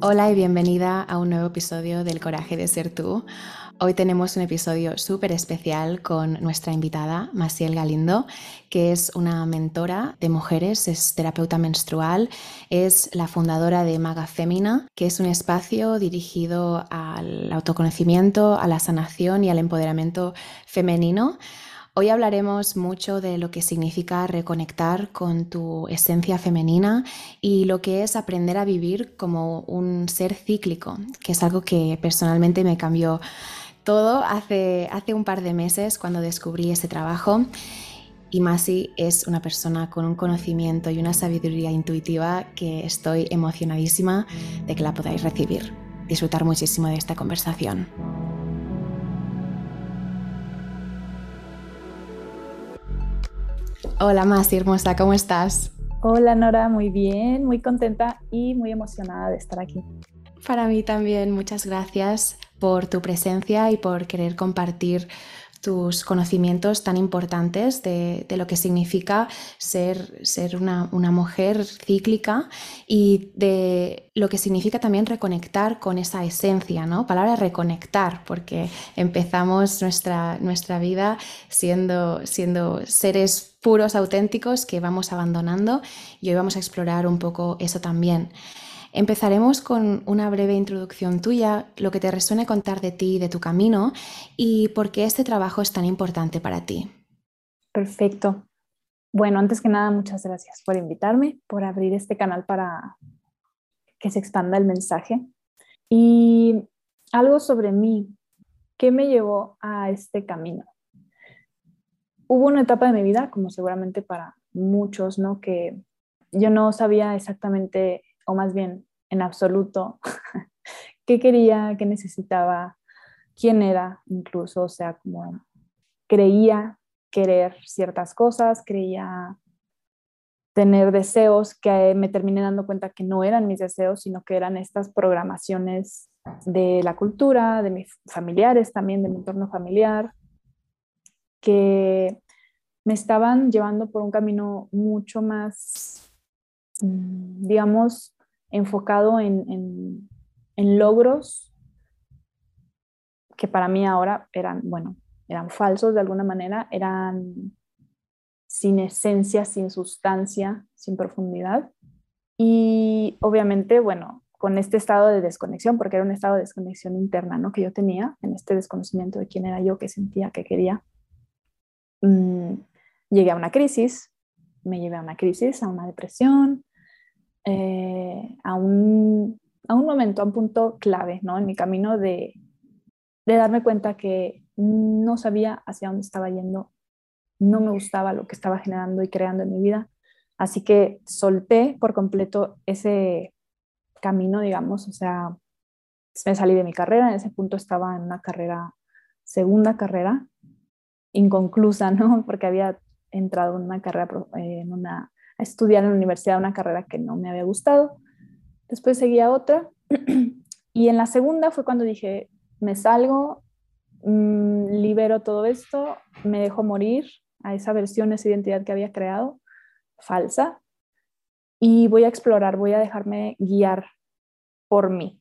Hola y bienvenida a un nuevo episodio del Coraje de Ser Tú. Hoy tenemos un episodio súper especial con nuestra invitada, Maciel Galindo, que es una mentora de mujeres, es terapeuta menstrual, es la fundadora de Maga Femina, que es un espacio dirigido al autoconocimiento, a la sanación y al empoderamiento femenino. Hoy hablaremos mucho de lo que significa reconectar con tu esencia femenina y lo que es aprender a vivir como un ser cíclico, que es algo que personalmente me cambió todo hace, hace un par de meses cuando descubrí ese trabajo. Y Masi es una persona con un conocimiento y una sabiduría intuitiva que estoy emocionadísima de que la podáis recibir. Disfrutar muchísimo de esta conversación. Hola, Masi, hermosa, ¿cómo estás? Hola, Nora, muy bien, muy contenta y muy emocionada de estar aquí. Para mí también, muchas gracias por tu presencia y por querer compartir tus conocimientos tan importantes de, lo que significa ser, ser una, mujer cíclica y de lo que significa también reconectar con esa esencia, ¿no? Palabra reconectar, porque empezamos nuestra, nuestra vida siendo, siendo seres puros, auténticos, que vamos abandonando y hoy vamos a explorar un poco eso también. Empezaremos con una breve introducción tuya, lo que te resuene contar de ti, de tu camino y por qué este trabajo es tan importante para ti. Perfecto. Bueno, antes que nada, muchas gracias por invitarme, por abrir este canal para que se expanda el mensaje. Y algo sobre mí, ¿qué me llevó a este camino? Hubo una etapa de mi vida, como seguramente para muchos, ¿no? Que yo no sabía exactamente o más bien en absoluto, qué quería, qué necesitaba, quién era incluso, o sea, como creía querer ciertas cosas, creía tener deseos que me terminé dando cuenta que no eran mis deseos, sino que eran estas programaciones de la cultura, de mis familiares también, de mi entorno familiar, que me estaban llevando por un camino mucho más, mm, digamos, enfocado en, logros que para mí ahora eran, bueno, eran falsos de alguna manera, eran sin esencia, sin sustancia, sin profundidad. Y obviamente, bueno, con este estado de desconexión, porque era un estado de desconexión interna, ¿no? Que yo tenía, en este desconocimiento de quién era yo, que sentía, que quería, mm, llegué a una crisis, me llevé a una crisis, a una depresión, eh, a, un, a, un, momento, a un punto clave ¿no? en mi camino de, de darme cuenta que no sabía hacia dónde estaba yendo, no me gustaba lo que estaba generando y creando en mi vida. Así que solté por completo ese camino, digamos, o sea, me salí de mi carrera, en ese punto estaba en una carrera, segunda carrera, inconclusa, ¿no? Porque había entrado en una carrera, eh, en una a estudiar en la universidad una carrera que no me había gustado. Después seguí a otra y en la segunda fue cuando dije, me salgo, mm, libero todo esto, me dejo morir a esa versión, esa identidad que había creado, falsa, y voy a explorar, voy a dejarme guiar por mí.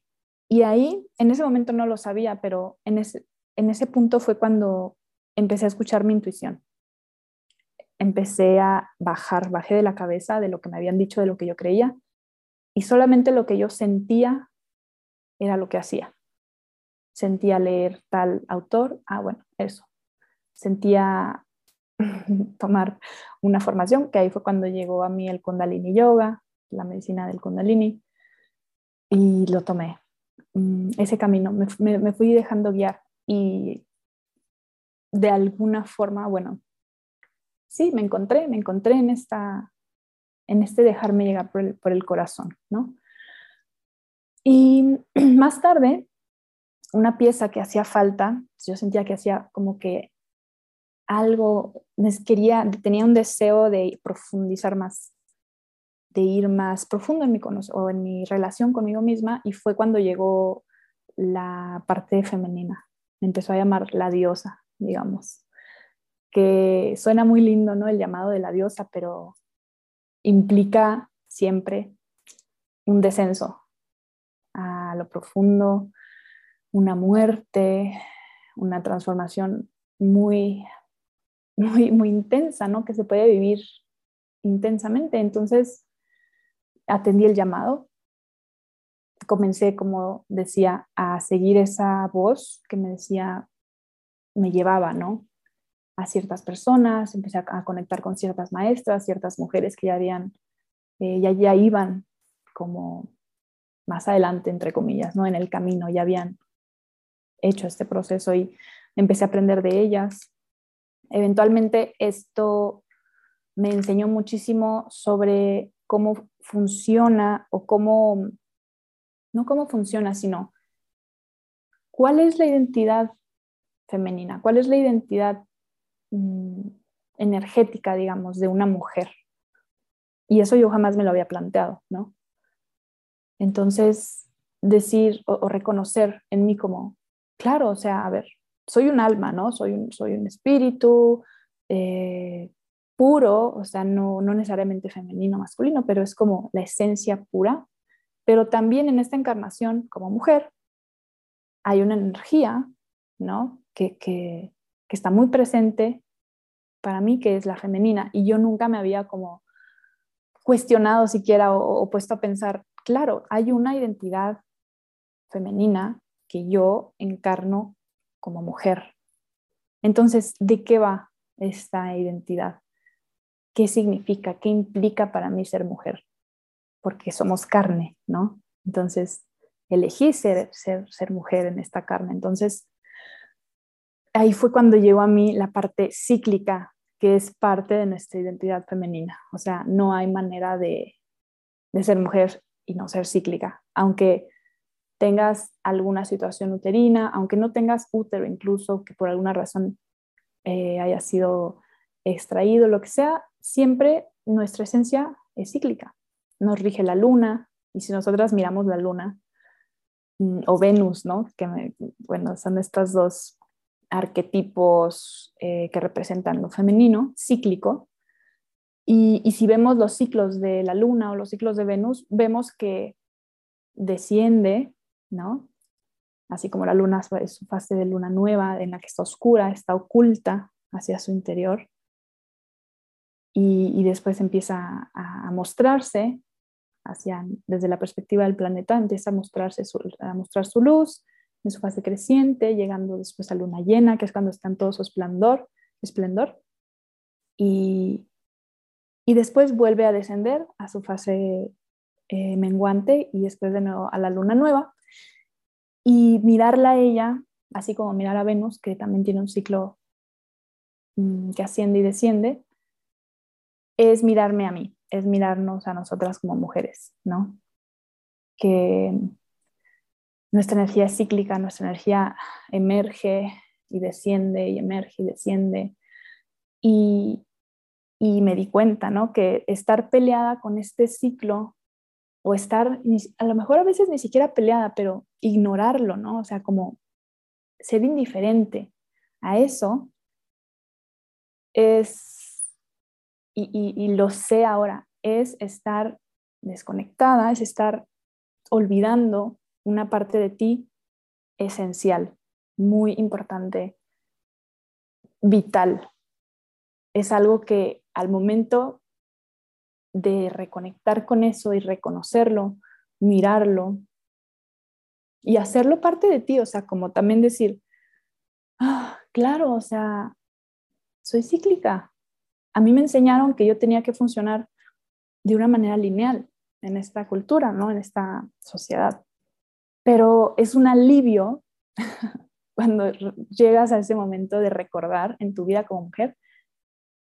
Y ahí, en ese momento no lo sabía, pero en ese, en ese punto fue cuando empecé a escuchar mi intuición empecé a bajar, bajé de la cabeza de lo que me habían dicho, de lo que yo creía, y solamente lo que yo sentía era lo que hacía. Sentía leer tal autor, ah, bueno, eso. Sentía tomar una formación, que ahí fue cuando llegó a mí el Kundalini Yoga, la medicina del Kundalini, y lo tomé. Mm, ese camino, me, me fui dejando guiar y de alguna forma, bueno, sí, me encontré, me encontré en, esta, en este dejarme llegar por el, corazón, ¿no? Y más tarde, una pieza que hacía falta, yo sentía que hacía como que algo, quería, tenía un deseo de profundizar más, de ir más profundo en mi, o en mi relación conmigo misma y fue cuando llegó la parte femenina. Me empezó a llamar la diosa, digamos que suena muy lindo, ¿no? El llamado de la diosa, pero implica siempre un descenso a lo profundo, una muerte, una transformación muy, muy, muy intensa, ¿no? Que se puede vivir intensamente. Entonces, atendí el llamado, comencé, como decía, a seguir esa voz que me decía, me llevaba, ¿no? A ciertas personas, empecé a, conectar con ciertas maestras, ciertas mujeres que ya habían, eh, ya, ya iban como más adelante, entre comillas, ¿no? En el camino, ya habían hecho este proceso y empecé a aprender de ellas. Eventualmente esto me enseñó muchísimo sobre cómo funciona o cómo, no cómo funciona, sino cuál es la identidad femenina, cuál es la identidad mm, energética, digamos, de una mujer. Y eso yo jamás me lo había planteado, ¿no? Entonces, decir o, reconocer en mí como, claro, o sea, a ver, soy un alma, ¿no? Soy un, soy un espíritu eh, puro, o sea, no, no necesariamente femenino, masculino, pero es como la esencia pura. Pero también en esta encarnación como mujer hay una energía, ¿no? Que, que, que está muy presente para mí, que es la femenina. Y yo nunca me había como cuestionado siquiera o puesto a pensar, claro, hay una identidad femenina que yo encarno como mujer. Entonces, ¿de qué va esta identidad? ¿Qué significa? ¿Qué implica para mí ser mujer? Porque somos carne, ¿no? Entonces, elegí ser, ser, ser mujer en esta carne. Entonces, ahí fue cuando llegó a mí la parte cíclica, que es parte de nuestra identidad femenina. O sea, no hay manera de, de ser mujer y no ser cíclica, aunque tengas alguna situación uterina, aunque no tengas útero incluso, que por alguna razón eh, haya sido extraído, lo que sea, siempre nuestra esencia es cíclica. Nos rige la luna y si nosotras miramos la luna mm, o Venus, ¿no? Que bueno, son estos dos arquetipos eh, que representan lo femenino, cíclico, y, si vemos los ciclos de la luna o los ciclos de Venus, vemos que desciende, ¿no? Así como la luna es su fase de luna nueva en la que está oscura, está oculta hacia su interior. Y, después empieza a, mostrarse hacia, desde la perspectiva del planeta, empieza a, mostrarse a mostrar su luz en su fase creciente, llegando después a luna llena, que es cuando está en todo su esplendor. esplendor. Y, y después vuelve a descender a su fase eh, menguante y después de nuevo a la luna nueva. Y mirarla a ella, así como mirar a Venus, que también tiene un ciclo mm, que asciende y desciende, es mirarme a mí, es mirarnos a nosotras como mujeres, ¿no? Que nuestra energía cíclica, nuestra energía emerge y desciende y emerge y desciende. Y, y me di cuenta, ¿no? Que estar peleada con este ciclo o estar, a lo mejor a veces ni siquiera peleada, pero ignorarlo, ¿no? O sea, como ser indiferente a eso es, y, y lo sé ahora, es estar desconectada, es estar olvidando una parte de ti esencial, muy importante, vital. Es algo que al momento de reconectar con eso y reconocerlo, mirarlo y hacerlo parte de ti, o sea, como también decir, ah, claro, o sea, soy cíclica. A mí me enseñaron que yo tenía que funcionar de una manera lineal en esta cultura, ¿no? En esta sociedad. Pero es un alivio cuando llegas a ese momento de recordar en tu vida como mujer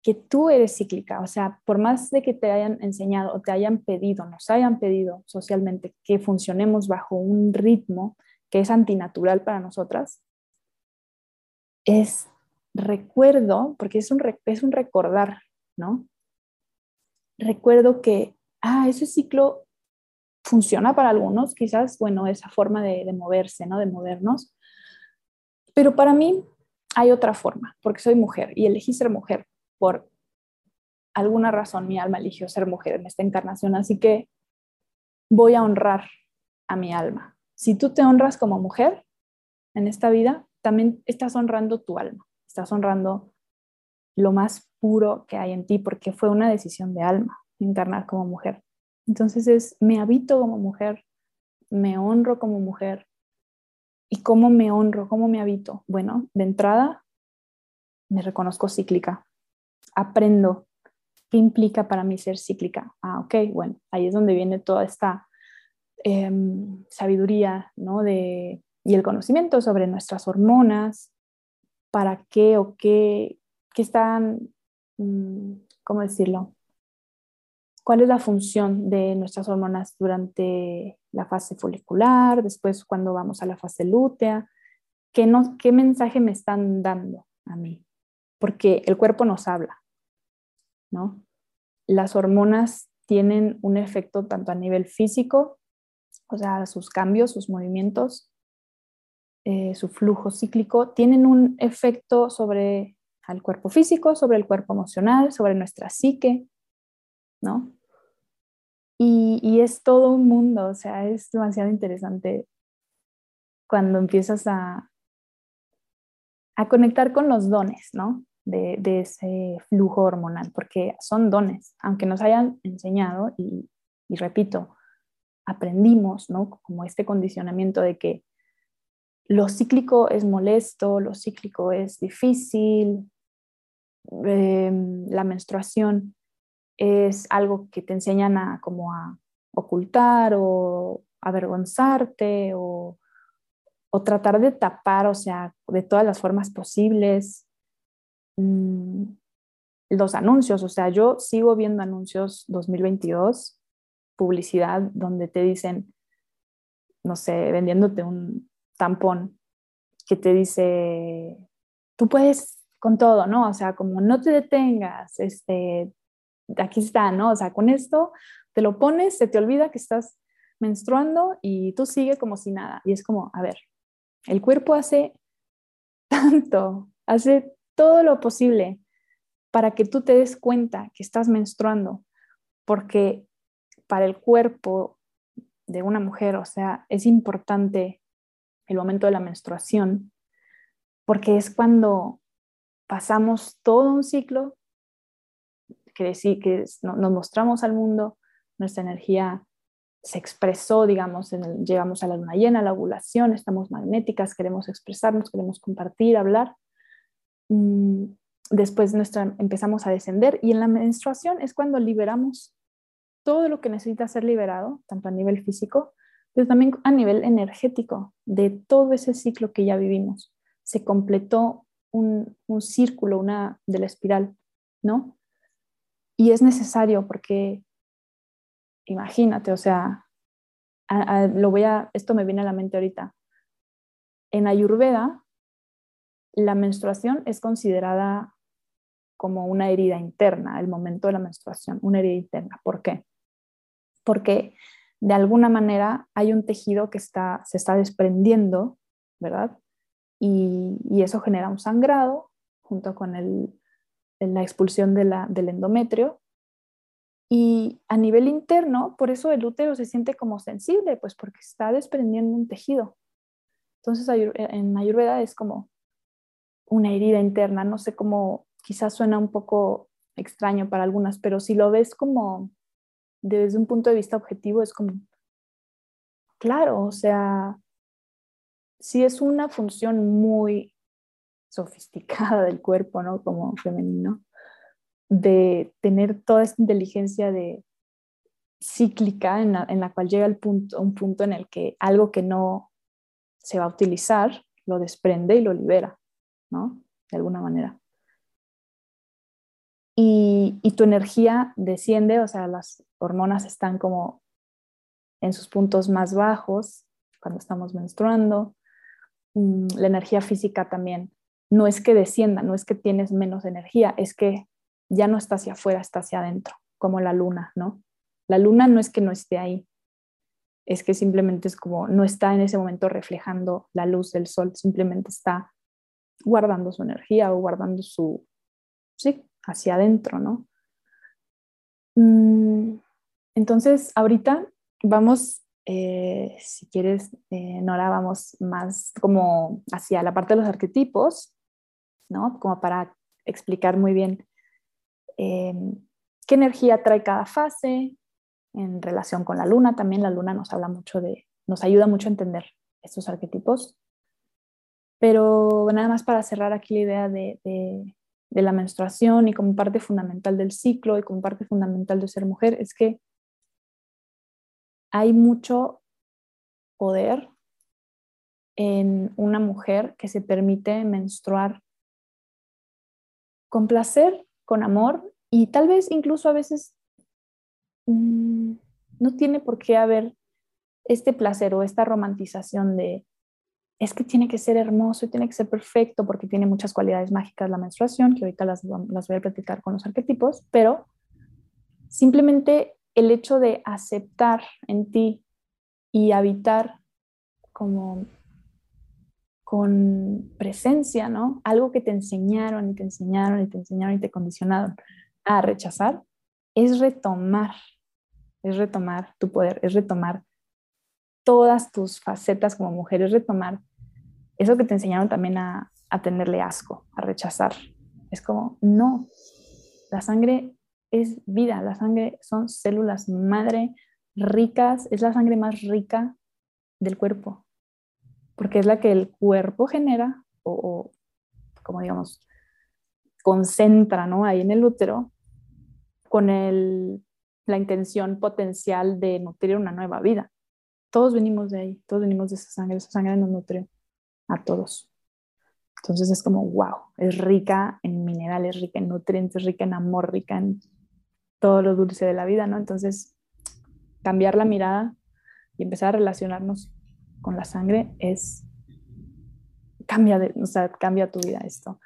que tú eres cíclica, o sea, por más de que te hayan enseñado o te hayan pedido, nos hayan pedido socialmente que funcionemos bajo un ritmo que es antinatural para nosotras, es recuerdo, porque es un, es un recordar, ¿no? Recuerdo que, ah, ese ciclo funciona para algunos, quizás, bueno, esa forma de, moverse, ¿no? De movernos, pero para mí hay otra forma, porque soy mujer y elegí ser mujer por alguna razón mi alma eligió ser mujer en esta encarnación, así que voy a honrar a mi alma. Si tú te honras como mujer en esta vida, también estás honrando tu alma, estás honrando lo más puro que hay en ti, porque fue una decisión de alma encarnar como mujer. Entonces es, me habito como mujer, me honro como mujer. ¿Y cómo me honro? ¿Cómo me habito? Bueno, de entrada, me reconozco cíclica. Aprendo qué implica para mí ser cíclica. Ah, ok, bueno, ahí es donde viene toda esta em, sabiduría ¿no? de, y el conocimiento sobre nuestras hormonas, para qué o qué, qué están, mm, ¿cómo decirlo? ¿Cuál es la función de nuestras hormonas durante la fase folicular, después cuando vamos a la fase lútea? ¿Qué, ¿Qué mensaje me están dando a mí? Porque el cuerpo nos habla, ¿no? Las hormonas tienen un efecto tanto a nivel físico, o sea, sus cambios, sus movimientos, eh, su flujo cíclico, tienen un efecto sobre el cuerpo físico, sobre el cuerpo emocional, sobre nuestra psique, ¿no? Y, y, es todo un mundo, o sea, es demasiado interesante cuando empiezas a, a conectar con los dones, ¿no? de, ese flujo hormonal, porque son dones, aunque nos hayan enseñado y, repito, aprendimos, ¿no? Como este condicionamiento de que lo cíclico es molesto, lo cíclico es difícil, em, la menstruación es algo que te enseñan a como a ocultar o avergonzarte o, o tratar de tapar, o sea, de todas las formas posibles. Mm, los anuncios, o sea, yo sigo viendo anuncios 2022, publicidad donde te dicen, no sé, vendiéndote un tampón que te dice, tú puedes con todo, ¿no? O sea, como no te detengas, este, aquí está, ¿no? O sea, con esto te lo pones, se te olvida que estás menstruando y tú sigue como si nada. Y es como, a ver, el cuerpo hace tanto, hace todo lo posible para que tú te des cuenta que estás menstruando, porque para el cuerpo de una mujer, o sea, es importante el momento de la menstruación, porque es cuando pasamos todo un ciclo, que decir que nos mostramos al mundo, nuestra energía se expresó, digamos, llegamos a la luna llena, la ovulación, estamos magnéticas, queremos expresarnos, queremos compartir, hablar, Mm, después nuestra, empezamos a descender y en la menstruación es cuando liberamos todo lo que necesita ser liberado, tanto a nivel físico, pero también a nivel energético, de todo ese ciclo que ya vivimos. Se completó un, un círculo, una de la espiral, ¿no? Y es necesario porque, imagínate, o sea, lo voy a, esto me viene a la mente ahorita. En Ayurveda, la menstruación es considerada como una herida interna, el momento de la menstruación, una herida interna. ¿Por qué? Porque de alguna manera hay un tejido que está, se está desprendiendo, ¿verdad? Y, eso genera un sangrado junto con la expulsión del endometrio. Y a nivel interno, por eso el útero se siente como sensible, pues porque está desprendiendo un tejido. Entonces en Ayurveda es como una herida interna, no sé cómo, quizás suena un poco extraño para algunas, pero si lo ves como desde un punto de vista objetivo, es como, claro, o sea, si es una función muy sofisticada del cuerpo, ¿no? Como femenino, de tener toda esta inteligencia de cíclica en la, cual llega el un punto en el que algo que no se va a utilizar lo desprende y lo libera. ¿no? De alguna manera. Y, tu energía desciende, o sea, las hormonas están como en sus puntos más bajos cuando estamos menstruando. Mm, la energía física también. No es que descienda, no es que tienes menos energía, es que ya no está hacia afuera, está hacia adentro, como la luna, ¿no? La luna no es que no esté ahí, es que simplemente es como no está en ese momento reflejando la luz del sol, simplemente está guardando su energía o guardando su, sí, hacia adentro, ¿no? Mm, entonces, ahorita vamos, eh, si quieres, eh, Nora, vamos más como hacia la parte de los arquetipos, ¿no? Como para explicar muy bien em, qué energía trae cada fase en relación con la luna. También la luna nos habla mucho de, nos ayuda mucho a entender estos arquetipos. Pero nada más para cerrar aquí la idea de, de la menstruación y como parte fundamental del ciclo y como parte fundamental de ser mujer, es que hay mucho poder en una mujer que se permite menstruar con placer, con amor y tal vez incluso a veces mm, no tiene por qué haber este placer o esta romantización de es que tiene que ser hermoso y tiene que ser perfecto porque tiene muchas cualidades mágicas la menstruación, que ahorita las, las voy a platicar con los arquetipos, pero simplemente el hecho de aceptar en ti y habitar como con presencia, ¿no? Algo que te enseñaron y te enseñaron y te enseñaron y te condicionaron a rechazar, es retomar, es retomar tu poder, es retomar todas tus facetas como mujer, es retomar eso que te enseñaron también a, tenerle asco, a rechazar. Es como, no, la sangre es vida, la sangre son células madre ricas, es la sangre más rica del cuerpo, porque es la que el cuerpo genera o, como digamos, concentra ¿no? ahí en el útero con el, la intención potencial de nutrir una nueva vida. Todos venimos de ahí, todos venimos de esa sangre, esa sangre nos nutre a todos. Entonces es como, wow, es rica en minerales, rica en nutrientes, rica en amor, rica en todo lo dulce de la vida, ¿no? Entonces, cambiar la mirada y empezar a relacionarnos con la sangre es, cambia, de, o sea, cambia tu vida esto.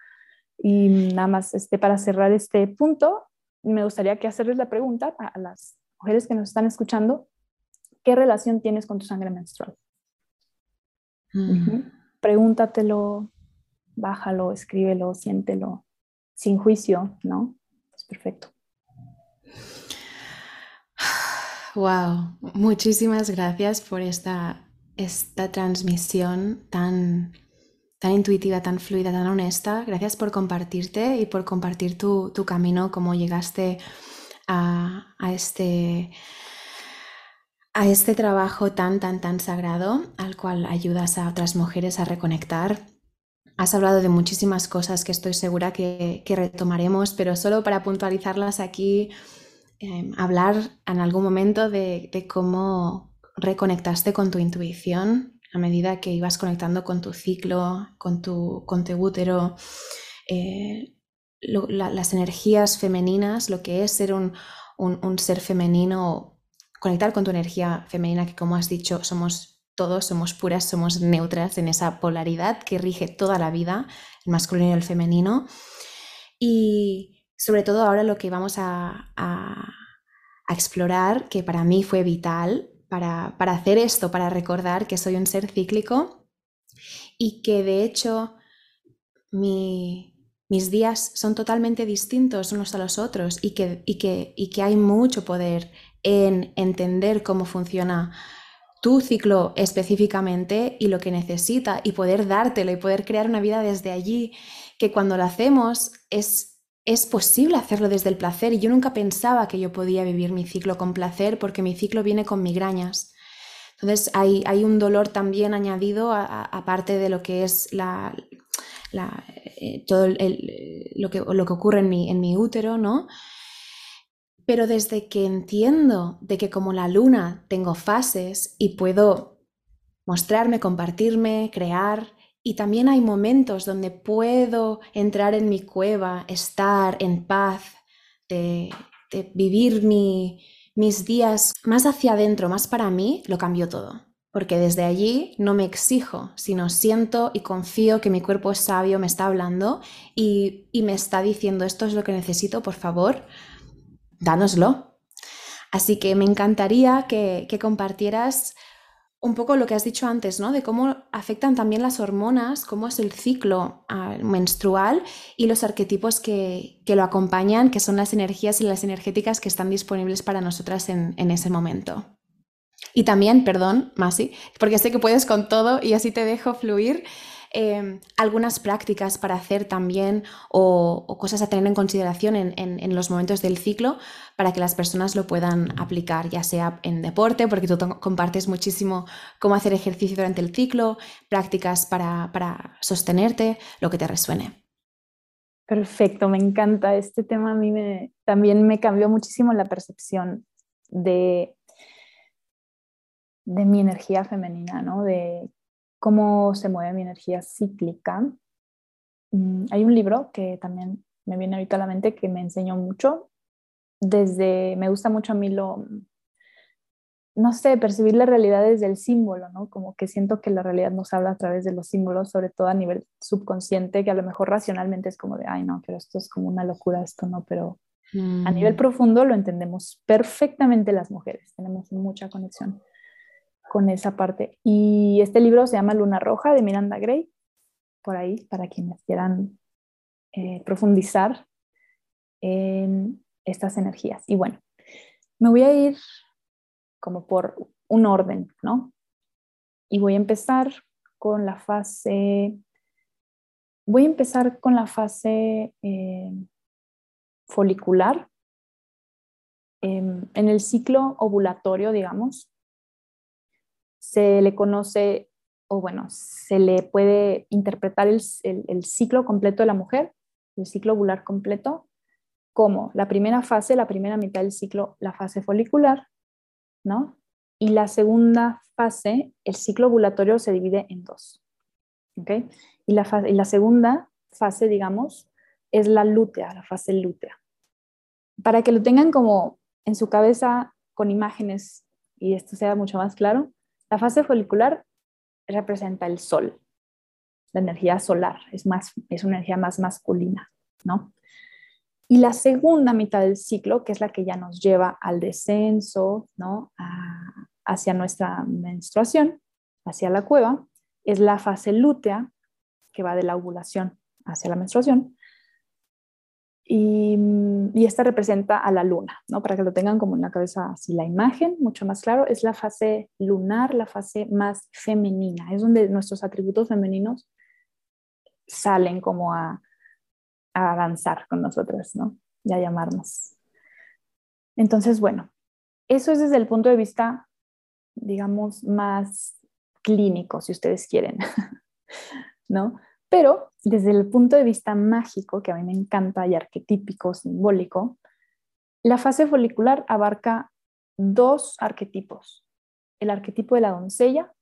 Y nada más, este, para cerrar este punto, me gustaría que hacerles la pregunta a, las mujeres que nos están escuchando, ¿qué relación tienes con tu sangre menstrual? Mm pregúntatelo, bájalo, escríbelo, siéntelo, sin juicio, ¿no? Es perfecto. Wow, muchísimas gracias por esta, esta transmisión tan, tan intuitiva, tan fluida, tan honesta. Gracias por compartirte y por compartir tu, camino, cómo llegaste a, a este a este trabajo tan, tan, tan sagrado al cual ayudas a otras mujeres a reconectar. Has hablado de muchísimas cosas que estoy segura que, retomaremos, pero solo para puntualizarlas aquí, em, hablar en algún momento de, cómo reconectaste con tu intuición a medida que ibas conectando con tu ciclo, con tu, con útero, eh, las energías femeninas, lo que es ser un, un ser femenino conectar con tu energía femenina, que como has dicho, somos todos, somos puras, somos neutras en esa polaridad que rige toda la vida, el masculino y el femenino. Y sobre todo ahora lo que vamos a, explorar, que para mí fue vital para, hacer esto, para recordar que soy un ser cíclico y que de hecho mis días son totalmente distintos unos a los otros y que, y que, y que hay mucho poder en entender cómo funciona tu ciclo específicamente y lo que necesita y poder dártelo y poder crear una vida desde allí, que cuando lo hacemos es, es posible hacerlo desde el placer y yo nunca pensaba que yo podía vivir mi ciclo con placer porque mi ciclo viene con migrañas. Entonces hay, hay un dolor también añadido aparte de lo que es la, eh, todo lo, que, lo que ocurre en mi, en mi útero, ¿no? Pero desde que entiendo de que como la luna tengo fases y puedo mostrarme, compartirme, crear, y también hay momentos donde puedo entrar en mi cueva, estar en paz, de, vivir mis días más hacia adentro, más para mí, lo cambio todo. Porque desde allí no me exijo, sino siento y confío que mi cuerpo es sabio, me está hablando y, y me está diciendo esto es lo que necesito, por favor, dánoslo. Así que me encantaría que, compartieras un poco lo que has dicho antes, ¿no? De cómo afectan también las hormonas, cómo es el ciclo ah, menstrual y los arquetipos que, lo acompañan, que son las energías y las energéticas que están disponibles para nosotras en, en ese momento. Y también, perdón, Masi, porque sé que puedes con todo y así te dejo fluir. Em, algunas prácticas para hacer también o, cosas a tener en consideración en, los momentos del ciclo para que las personas lo puedan aplicar, ya sea en deporte, porque tú compartes muchísimo cómo hacer ejercicio durante el ciclo, prácticas para, para sostenerte, lo que te resuene. Perfecto, me encanta. Este tema a mí me, también me cambió muchísimo la percepción de, de mi energía femenina, ¿no? De cómo se mueve mi energía cíclica. Mm, hay un libro que también me viene ahorita a la mente que me enseñó mucho. Desde, me gusta mucho a mí lo, no sé, percibir la realidad desde el símbolo, ¿no? Como que siento que la realidad nos habla a través de los símbolos, sobre todo a nivel subconsciente, que a lo mejor racionalmente es como de, ay, no, pero esto es como una locura, esto no, pero a nivel mm. profundo lo entendemos perfectamente las mujeres, tenemos mucha conexión con esa parte. Y este libro se llama Luna Roja de Miranda Gray, por ahí, para quienes quieran eh, profundizar en estas energías. Y bueno, me voy a ir como por un orden, ¿no? Y voy a empezar con la fase, voy a empezar con la fase eh, folicular. Em, en el ciclo ovulatorio, digamos, se le conoce, o bueno, se le puede interpretar el, ciclo completo de la mujer, el ciclo ovular completo, como la primera fase, la primera mitad del ciclo, la fase folicular, ¿no? Y la segunda fase, el ciclo ovulatorio se divide en dos, ¿ok? Y la, y la segunda fase, digamos, es la lútea, la fase lútea. Para que lo tengan como en su cabeza con imágenes y esto sea mucho más claro, la fase folicular representa el sol, la energía solar, es, más, es una energía más masculina, ¿no? Y la segunda mitad del ciclo, que es la que ya nos lleva al descenso, ¿no? hacia nuestra menstruación, hacia la cueva, es la fase lútea, que va de la ovulación hacia la menstruación, y, esta representa a la luna, ¿no? Para que lo tengan como en la cabeza así la imagen, mucho más claro, es la fase lunar, la fase más femenina, es donde nuestros atributos femeninos salen como a, a danzar con nosotros, ¿no? Y a llamarnos. Entonces, bueno, eso es desde el punto de vista, digamos, más clínico, si ustedes quieren, ¿no? Pero desde el punto de vista mágico, que a mí me encanta, y arquetípico, simbólico, la fase folicular abarca dos arquetipos. El arquetipo de la doncella,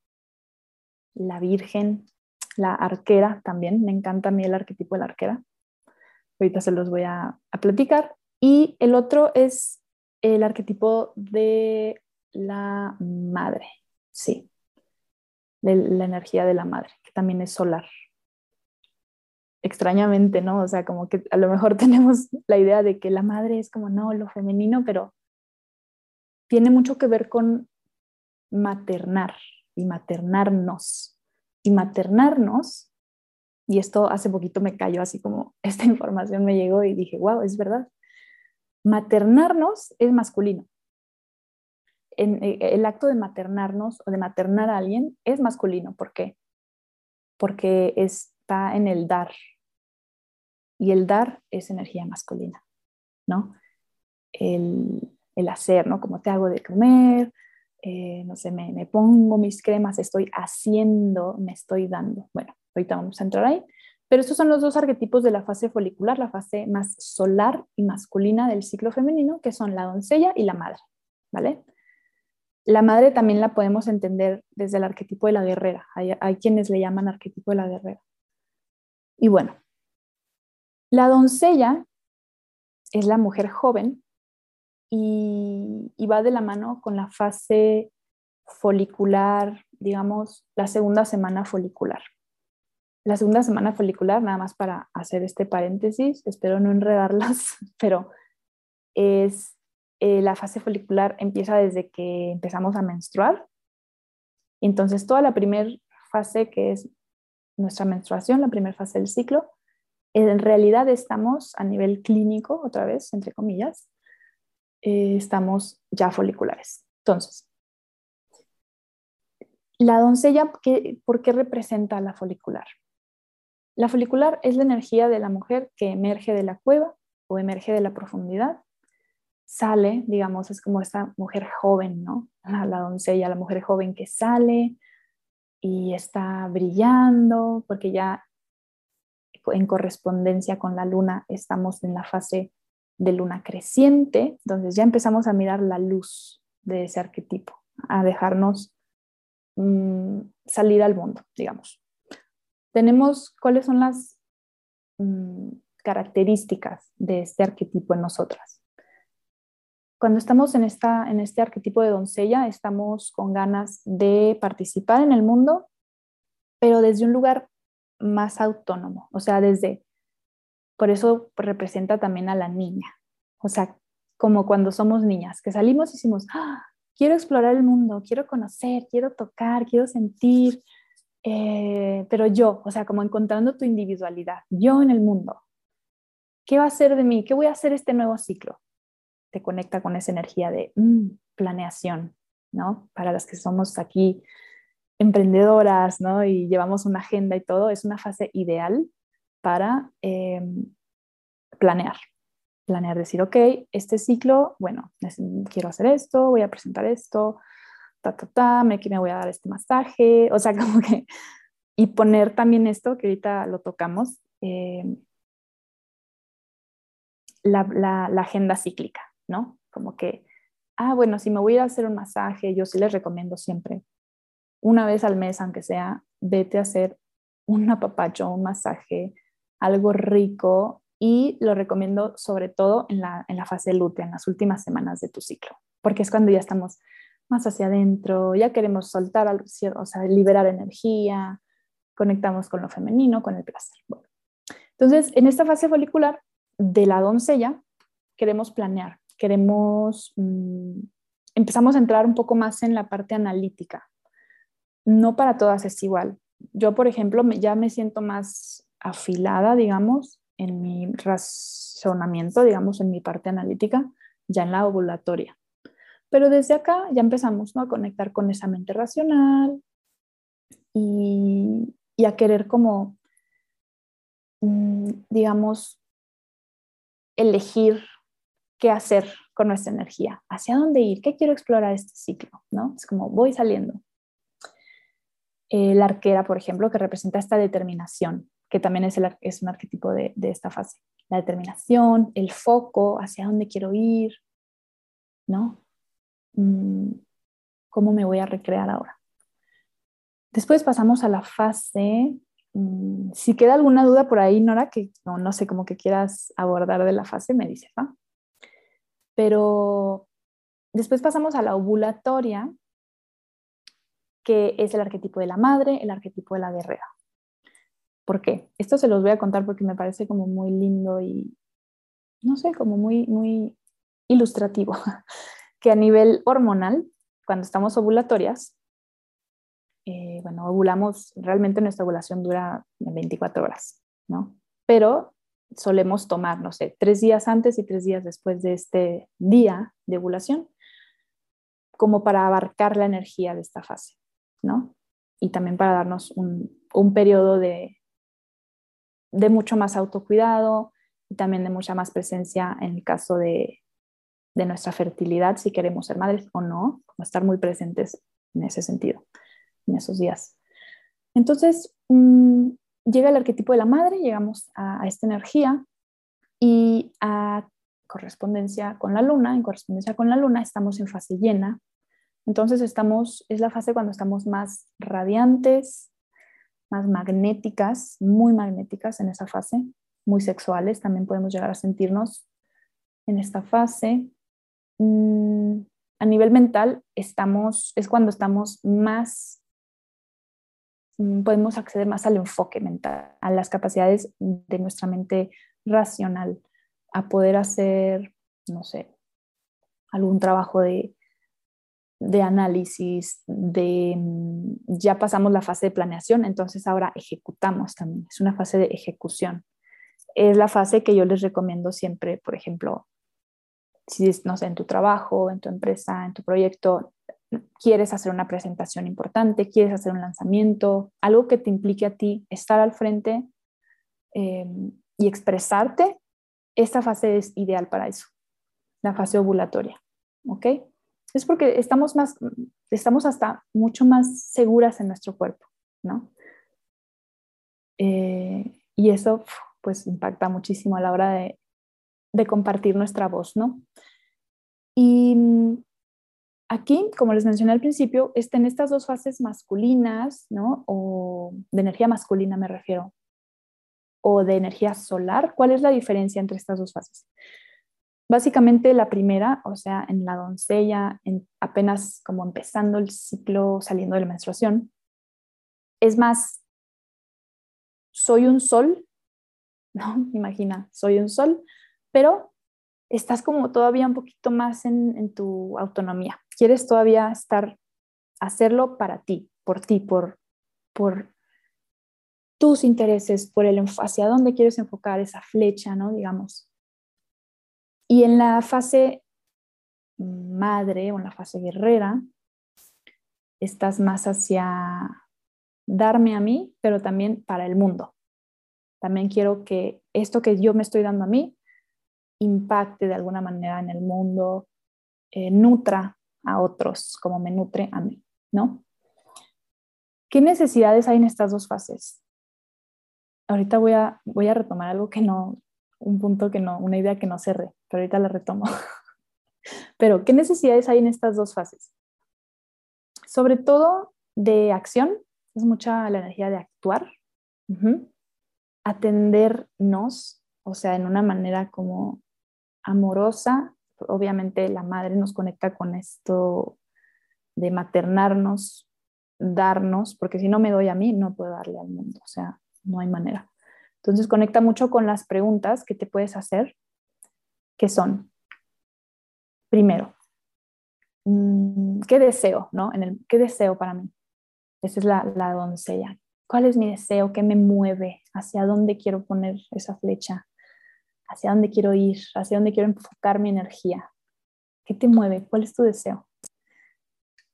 la virgen, la arquera también. Me encanta a mí el arquetipo de la arquera. Ahorita se los voy a, platicar. Y el otro es el arquetipo de la madre, sí, de la energía de la madre, que también es solar extrañamente, ¿no? O sea, como que a lo mejor tenemos la idea de que la madre es como, no, lo femenino, pero tiene mucho que ver con maternar y maternarnos. Y maternarnos, y esto hace poquito me cayó así como esta información me llegó y dije, wow, es verdad. Maternarnos es masculino. En, eh, el acto de maternarnos o de maternar a alguien es masculino. ¿Por qué? Porque está en el dar, y el dar es energía masculina, ¿no? El, hacer, ¿no? Como te hago de comer, eh, no sé, me, pongo mis cremas, estoy haciendo, me estoy dando. Bueno, ahorita vamos a entrar ahí. Pero estos son los dos arquetipos de la fase folicular, la fase más solar y masculina del ciclo femenino, que son la doncella y la madre, ¿vale? La madre también la podemos entender desde el arquetipo de la guerrera. hay quienes le llaman arquetipo de la guerrera. Y bueno, la doncella es la mujer joven y, va de la mano con la fase folicular, digamos, la segunda semana folicular. La segunda semana folicular, nada más para hacer este paréntesis, espero no enredarlas, pero es eh, la fase folicular empieza desde que empezamos a menstruar Entonces, toda la primera fase, que es nuestra menstruación, la primera fase del ciclo, en realidad estamos a nivel clínico, otra vez, entre comillas, eh, estamos ya foliculares. Entonces, la doncella, ¿por qué representa la folicular? La folicular es la energía de la mujer que emerge de la cueva o emerge de la profundidad, sale, digamos, es como esta mujer joven, ¿no? La doncella, la mujer joven que sale y está brillando porque ya en correspondencia con la luna estamos en la fase de luna creciente, entonces ya empezamos a mirar la luz de ese arquetipo, a dejarnos mm, salir al mundo, digamos. Tenemos cuáles son las mm, características de este arquetipo en nosotras. Cuando estamos en, esta, en este arquetipo de doncella, estamos con ganas de participar en el mundo, pero desde un lugar más autónomo, o sea, desde, por eso representa también a la niña, o sea, como cuando somos niñas, que salimos y decimos, ¡Ah! quiero explorar el mundo, quiero conocer, quiero tocar, quiero sentir, eh, pero yo, o sea, como encontrando tu individualidad, yo en el mundo, ¿qué va a ser de mí? ¿Qué voy a hacer este nuevo ciclo? Te conecta con esa energía de mm, planeación, ¿no? Para las que somos aquí emprendedoras, ¿no? Y llevamos una agenda y todo, es una fase ideal para em, planear. Planear, decir, ok, este ciclo, bueno, quiero hacer esto, voy a presentar esto, ta, ta, ta, me, voy a dar este masaje, o sea, como que, y poner también esto, que ahorita lo tocamos, em, la, agenda cíclica, ¿no? Como que, ah, bueno, si me voy a hacer un masaje, yo sí les recomiendo siempre una vez al mes, aunque sea, vete a hacer un apapacho, un masaje, algo rico y lo recomiendo sobre todo en la, en la fase lútea, en las últimas semanas de tu ciclo, porque es cuando ya estamos más hacia adentro, ya queremos soltar, liberar energía, conectamos con lo femenino, con el placer. Entonces, en esta fase folicular de la doncella, queremos planear, queremos, mm, empezamos a entrar un poco más en la parte analítica, no para todas es igual. Yo, por ejemplo, ya me siento más afilada, digamos, en mi razonamiento, digamos, en mi parte analítica, ya en la ovulatoria. Pero desde acá ya empezamos a conectar con esa mente racional y, a querer como, mm, digamos, elegir qué hacer con nuestra energía, hacia dónde ir, qué quiero explorar este ciclo, ¿no? Es como voy saliendo, la arquera, por ejemplo, que representa esta determinación, que también es, el, es un arquetipo de, de, esta fase. La determinación, el foco, hacia dónde quiero ir, ¿no? Mm, ¿Cómo me voy a recrear ahora? Después pasamos a la fase, mm, si queda alguna duda por ahí, Nora, que no, no sé cómo que quieras abordar de la fase, me dices, ¿va? Pero después pasamos a la ovulatoria, que es el arquetipo de la madre, el arquetipo de la guerrera. ¿Por qué? Esto se los voy a contar porque me parece como muy lindo y, no sé, como muy, muy ilustrativo, que a nivel hormonal, cuando estamos ovulatorias, eh, bueno, ovulamos, realmente nuestra ovulación dura 24 horas, ¿no? Pero solemos tomar, no sé, tres días antes y tres días después de este día de ovulación, como para abarcar la energía de esta fase. Y también para darnos un, un periodo de, de mucho más autocuidado y también de mucha más presencia en el caso de, de nuestra fertilidad, si queremos ser madres o no, como estar muy presentes en ese sentido, en esos días. Entonces, mm, llega el arquetipo de la madre, llegamos a, a, esta energía y a correspondencia con la luna, en correspondencia con la luna estamos en fase llena, entonces estamos, es la fase cuando estamos más radiantes, más magnéticas, muy magnéticas en esa fase, muy sexuales, también podemos llegar a sentirnos en esta fase. Mm, a nivel mental estamos, es cuando estamos más, mm, podemos acceder más al enfoque mental, a las capacidades de nuestra mente racional, a poder hacer, no sé, algún trabajo de de análisis, de mm, ya pasamos la fase de planeación, entonces ahora ejecutamos también, es una fase de ejecución. Es la fase que yo les recomiendo siempre, por ejemplo, si no sé, en tu trabajo, en tu empresa, en tu proyecto, quieres hacer una presentación importante, quieres hacer un lanzamiento, algo que te implique a ti estar al frente eh, y expresarte, esta fase es ideal para eso, la fase ovulatoria. ¿Ok? Es porque estamos más, estamos hasta mucho más seguras en nuestro cuerpo, ¿no? Eh, y eso, pues, impacta muchísimo a la hora de, compartir nuestra voz, ¿no? Y aquí, como les mencioné al principio, están estas dos fases masculinas, ¿no? O de energía masculina me refiero, o de energía solar. ¿Cuál es la diferencia entre estas dos fases? Básicamente la primera, o sea, en la doncella, en, apenas como empezando el ciclo, saliendo de la menstruación, es más, soy un sol, ¿no? Imagina, soy un sol, pero estás como todavía un poquito más en, tu autonomía. Quieres todavía estar, hacerlo para ti, por ti, por, tus intereses, por el hacia dónde quieres enfocar esa flecha, ¿no? Digamos. Y en la fase madre o en la fase guerrera, estás más hacia darme a mí, pero también para el mundo. También quiero que esto que yo me estoy dando a mí impacte de alguna manera en el mundo, eh, nutra a otros como me nutre a mí, ¿no? ¿Qué necesidades hay en estas dos fases? Ahorita voy a, voy a retomar algo que no, un punto que no, una idea que no cerré, pero ahorita la retomo. pero, ¿qué necesidades hay en estas dos fases? Sobre todo de acción, es mucha la energía de actuar, atendernos, o sea, en una manera como amorosa. Obviamente la madre nos conecta con esto de maternarnos, darnos, porque si no me doy a mí, no puedo darle al mundo, o sea, no hay manera. Entonces conecta mucho con las preguntas que te puedes hacer, que son, primero, mm, ¿qué deseo? ¿no? En el, ¿Qué deseo para mí? Esa es la, la doncella. ¿Cuál es mi deseo? ¿Qué me mueve? ¿Hacia dónde quiero poner esa flecha? hacia dónde quiero ir, hacia dónde quiero enfocar mi energía. ¿Qué te mueve? ¿Cuál es tu deseo?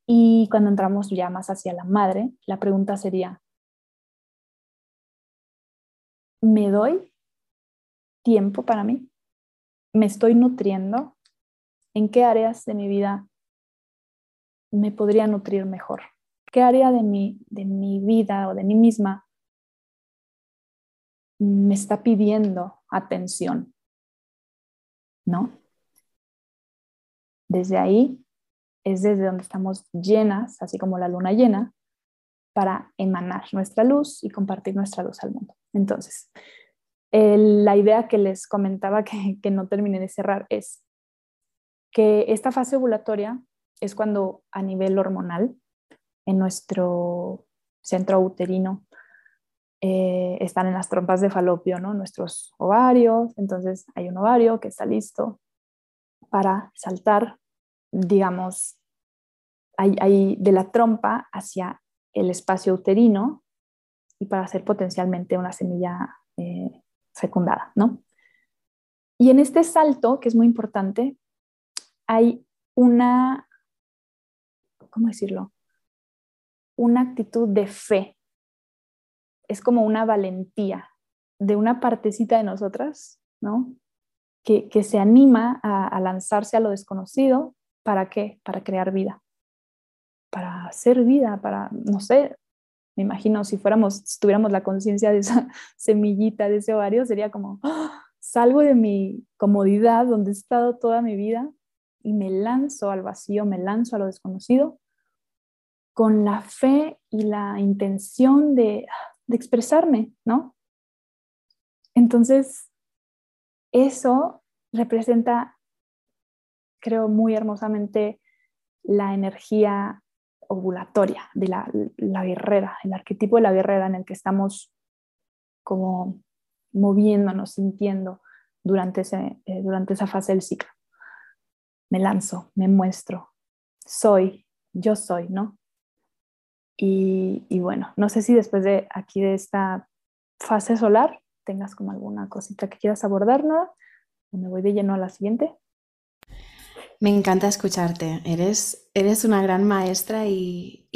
Y cuando entramos ya más hacia la madre, la pregunta sería, ¿me doy tiempo para mí? ¿Me estoy nutriendo? ¿En qué áreas de mi vida me podría nutrir mejor? ¿Qué área de mi, de mi vida o de mí misma me está pidiendo atención, ¿no? Desde ahí es desde donde estamos llenas, así como la luna llena, para emanar nuestra luz y compartir nuestra luz al mundo. Entonces, la idea que les comentaba que, no terminé de cerrar es que esta fase ovulatoria es cuando a nivel hormonal, en nuestro centro uterino, eh, están en las trompas de falopio, ¿no? Nuestros ovarios, entonces hay un ovario que está listo para saltar, digamos, hay, de la trompa hacia el espacio uterino y para hacer potencialmente una semilla eh, fecundada, ¿no? Y en este salto, que es muy importante, hay una, ¿cómo decirlo? Una actitud de fe es como una valentía de una partecita de nosotras, ¿no? Que, se anima a, lanzarse a lo desconocido. ¿Para qué? Para crear vida. Para hacer vida, para, no sé, me imagino si fuéramos, si tuviéramos la conciencia de esa semillita, de ese ovario, sería como, ¡ah! salgo de mi comodidad donde he estado toda mi vida y me lanzo al vacío, me lanzo a lo desconocido con la fe y la intención de de expresarme, ¿no? Entonces, eso representa, creo, muy hermosamente la energía ovulatoria de la, guerrera, el arquetipo de la guerrera en el que estamos como moviéndonos, sintiendo durante, ese, eh, durante esa fase del ciclo. Me lanzo, me muestro, soy, yo soy, ¿no? Y, y, bueno, no sé si después de aquí de esta fase solar tengas como alguna cosita que quieras abordar, ¿no? Me voy de lleno a la siguiente. Me encanta escucharte. Eres, eres una gran maestra y,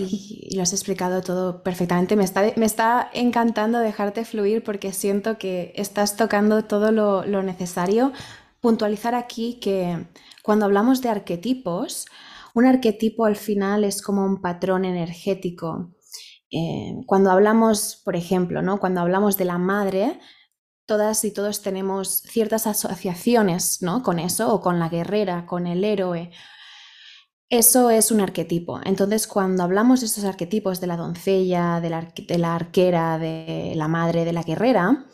lo has explicado todo perfectamente. Me está, me está, encantando dejarte fluir porque siento que estás tocando todo lo, necesario. Puntualizar aquí que cuando hablamos de arquetipos, un arquetipo al final es como un patrón energético. Eh, cuando hablamos, por ejemplo, ¿no? cuando hablamos de la madre, todas y todos tenemos ciertas asociaciones ¿no? con eso, o con la guerrera, con el héroe. Eso es un arquetipo. Entonces, cuando hablamos de esos arquetipos de la doncella, de la, de la arquera, de la madre, de la guerrera,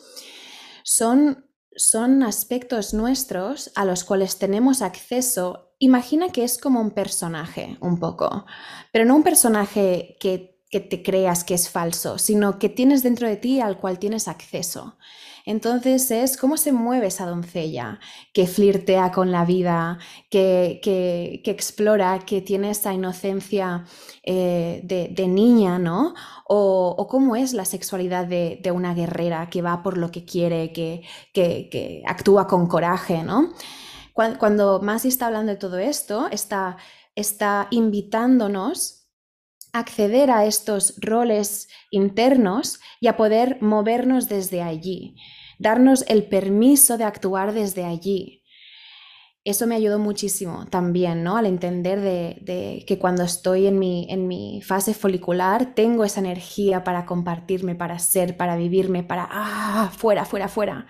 son, son aspectos nuestros a los cuales tenemos acceso. Imagina que es como un personaje, un poco, pero no un personaje que, que te creas que es falso, sino que tienes dentro de ti al cual tienes acceso. Entonces es cómo se mueve esa doncella que flirtea con la vida, que, explora, que tiene esa inocencia eh, de, niña, ¿no? O, cómo es la sexualidad de, una guerrera que va por lo que quiere, que, que actúa con coraje, ¿no? Cuando, Masi está hablando de todo esto, está, está invitándonos acceder a estos roles internos y a poder movernos desde allí, darnos el permiso de actuar desde allí. Eso me ayudó muchísimo también, ¿no? Al entender de, que cuando estoy en mi, en mi, fase folicular tengo esa energía para compartirme, para ser, para vivirme, para, ah, fuera, fuera, fuera.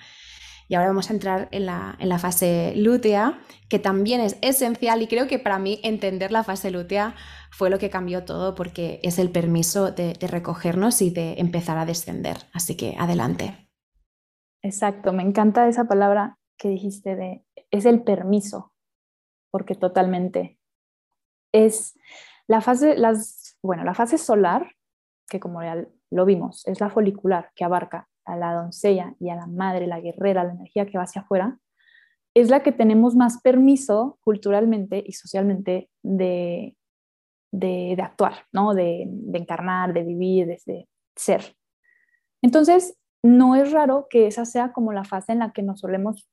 Y ahora vamos a entrar en la, en la fase lútea, que también es esencial y creo que para mí entender la fase lútea fue lo que cambió todo porque es el permiso de, recogernos y de empezar a descender. Así que adelante. Exacto, me encanta esa palabra que dijiste de, es el permiso, porque totalmente es la fase, las, bueno, la fase solar, que como ya lo vimos, es la folicular, que abarca a la doncella y a la madre, la guerrera, la energía que va hacia afuera, es la que tenemos más permiso culturalmente y socialmente de, de, actuar, ¿no? De, encarnar, de vivir, de, ser. Entonces, no es raro que esa sea como la fase en la que nos solemos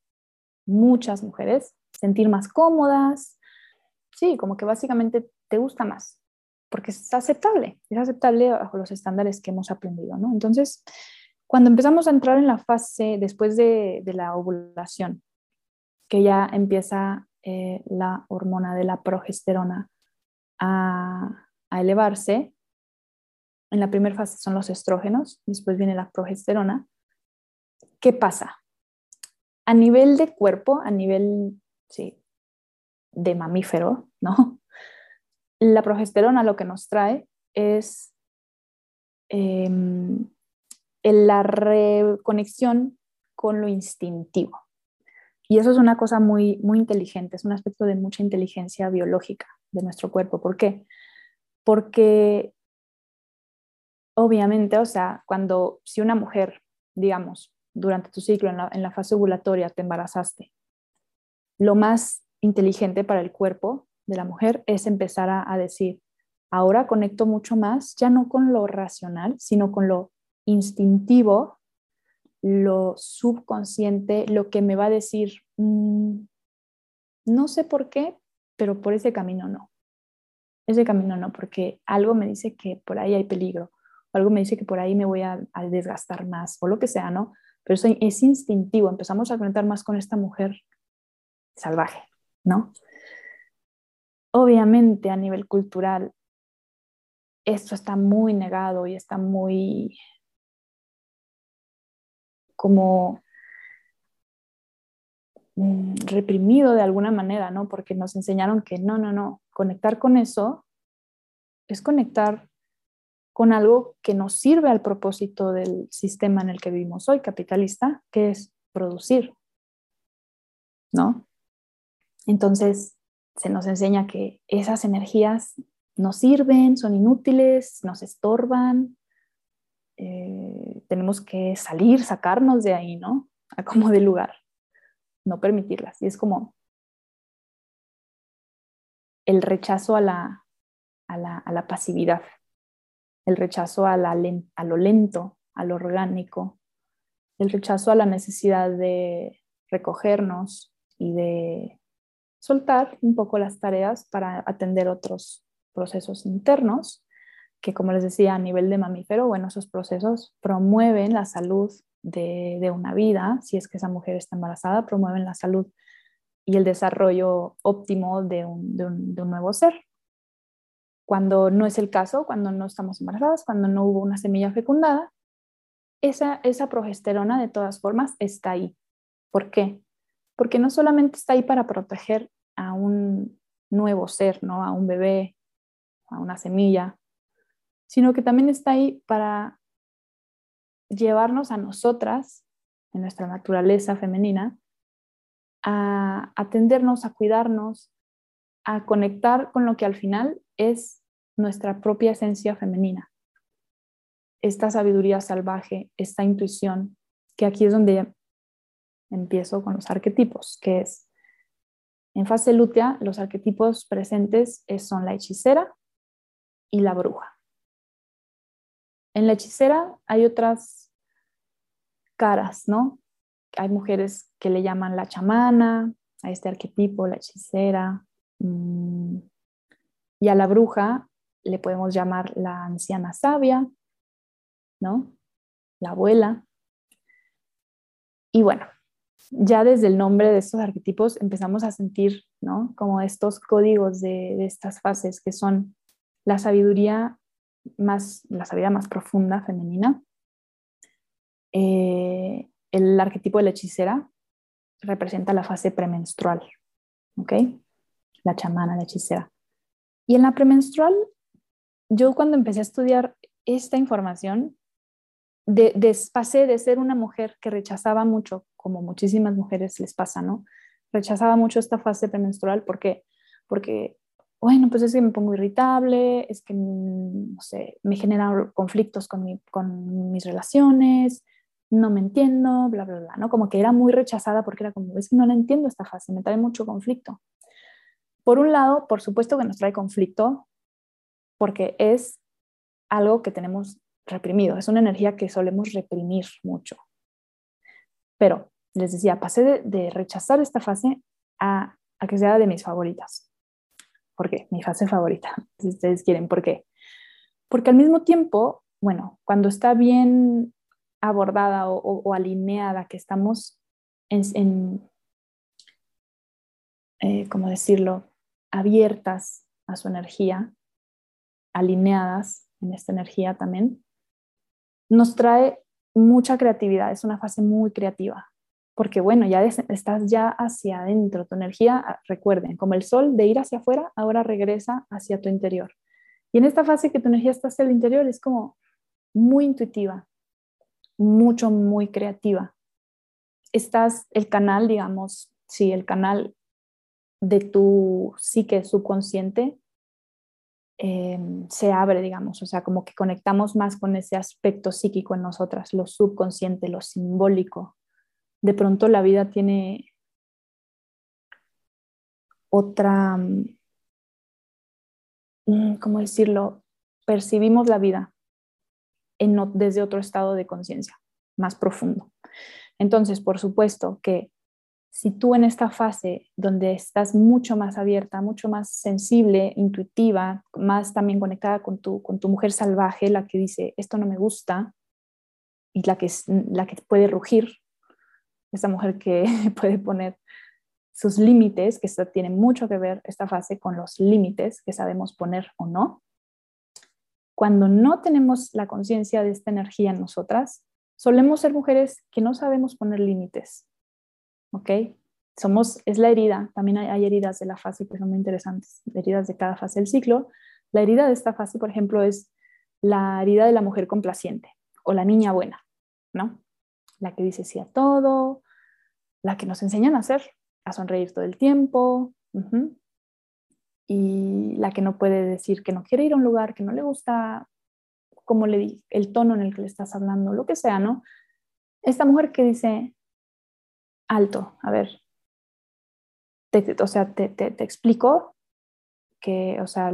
muchas mujeres sentir más cómodas, sí, como que básicamente te gusta más, porque es aceptable, es aceptable bajo los estándares que hemos aprendido, ¿no? Entonces, cuando empezamos a entrar en la fase después de, la ovulación, que ya empieza eh, la hormona de la progesterona a, elevarse. En la primera fase son los estrógenos, después viene la progesterona. ¿Qué pasa? A nivel de cuerpo, a nivel sí, de mamífero, ¿no? La progesterona lo que nos trae es em, la reconexión con lo instintivo. Y eso es una cosa muy, muy inteligente, es un aspecto de mucha inteligencia biológica de nuestro cuerpo. ¿Por qué? Porque obviamente, o sea, cuando si una mujer, digamos, durante tu ciclo, en la, fase ovulatoria, te embarazaste, lo más inteligente para el cuerpo de la mujer es empezar a, decir, ahora conecto mucho más, ya no con lo racional, sino con lo instintivo, lo subconsciente, lo que me va a decir, mm, no sé por qué, pero por ese camino no. Ese camino no, porque algo me dice que por ahí hay peligro, algo me dice que por ahí me voy a, desgastar más, o lo que sea, ¿no? Pero eso es instintivo, empezamos a conectar más con esta mujer salvaje, ¿no? Obviamente a nivel cultural, esto está muy negado y está muy como Mm, reprimido de alguna manera, ¿no? Porque nos enseñaron que no, no, no, conectar con eso es conectar con algo que nos sirve al propósito del sistema en el que vivimos hoy, capitalista, que es producir, ¿no? Entonces, se nos enseña que esas energías no sirven, son inútiles, nos estorban, eh, tenemos que salir, sacarnos de ahí, ¿no? A como de lugar no permitirlas. Y es como el rechazo a la, a la, pasividad, el rechazo a, lo lento, a lo orgánico, el rechazo a la necesidad de recogernos y de soltar un poco las tareas para atender otros procesos internos, que como les decía, a nivel de mamífero, bueno, esos procesos promueven la salud de, una vida, si es que esa mujer está embarazada, promueven la salud y el desarrollo óptimo de un, nuevo ser. Cuando no es el caso, cuando no estamos embarazadas, cuando no hubo una semilla fecundada, esa, esa progesterona de todas formas está ahí. ¿Por qué? Porque no solamente está ahí para proteger a un nuevo ser, ¿no? a un bebé, a una semilla, sino que también está ahí para llevarnos a nosotras, en nuestra naturaleza femenina, a atendernos, a cuidarnos, a conectar con lo que al final es nuestra propia esencia femenina. Esta sabiduría salvaje, esta intuición, que aquí es donde empiezo con los arquetipos, que es, en fase lútea, los arquetipos presentes son la hechicera y la bruja. En la hechicera hay otras caras, ¿no? Hay mujeres que le llaman la chamana, a este arquetipo, la hechicera, y a la bruja le podemos llamar la anciana sabia, ¿no? La abuela. Y bueno, ya desde el nombre de estos arquetipos empezamos a sentir, ¿no? Como estos códigos de, de estas fases que son la sabiduría más, la sabiduría más profunda femenina. Eh, el arquetipo de la hechicera representa la fase premenstrual, ¿ok? La chamana, la hechicera. Y en la premenstrual, yo cuando empecé a estudiar esta información, de, pasé de ser una mujer que rechazaba mucho, como muchísimas mujeres les pasa, ¿no? Rechazaba mucho esta fase premenstrual porque, porque bueno, pues es que me pongo irritable, es que, no sé, me generan conflictos con, con mis relaciones, no me entiendo, bla, bla, bla, ¿no? Como que era muy rechazada porque era como, es que no la entiendo esta fase, me trae mucho conflicto. Por un lado, por supuesto que nos trae conflicto porque es algo que tenemos reprimido, es una energía que solemos reprimir mucho. Pero, les decía, pasé de, rechazar esta fase a, que sea de mis favoritas. ¿Por qué? Mi fase favorita, si ustedes quieren. ¿Por qué? Porque al mismo tiempo, bueno, cuando está bien abordada o, alineada, que estamos en, eh, ¿cómo decirlo?, abiertas a su energía, alineadas en esta energía también, nos trae mucha creatividad, es una fase muy creativa porque bueno, ya estás ya hacia adentro, tu energía, ah, recuerden, como el sol de ir hacia afuera, ahora regresa hacia tu interior. Y en esta fase que tu energía está hacia el interior es como muy intuitiva, mucho, muy creativa. Estás, el canal, digamos, sí, el canal de tu psique subconsciente em, se abre, digamos, o sea, como que conectamos más con ese aspecto psíquico en nosotras, lo subconsciente, lo simbólico, de pronto la vida tiene otra, mm, ¿cómo decirlo? Percibimos la vida desde otro estado de conciencia más profundo. Entonces, por supuesto que si tú en esta fase donde estás mucho más abierta, mucho más sensible, intuitiva, más también conectada con tu, con tu mujer salvaje, la que dice, esto no me gusta, y la que, la que puede rugir, esa mujer que puede poner sus límites, que esto tiene mucho que ver esta fase con los límites que sabemos poner o no. Cuando no tenemos la conciencia de esta energía en nosotras, solemos ser mujeres que no sabemos poner límites. ¿Ok? Somos, es la herida, también hay, heridas de la fase que son muy interesantes, heridas de cada fase del ciclo. La herida de esta fase, por ejemplo, es la herida de la mujer complaciente o la niña buena, ¿no? la que dice sí a todo, la que nos enseñan a hacer, a sonreír todo el tiempo, y la que no puede decir que no quiere ir a un lugar, que no le gusta como le el tono en el que le estás hablando, lo que sea, ¿no? Esta mujer que dice, alto, a ver, o sea, te, te, explico que, o sea,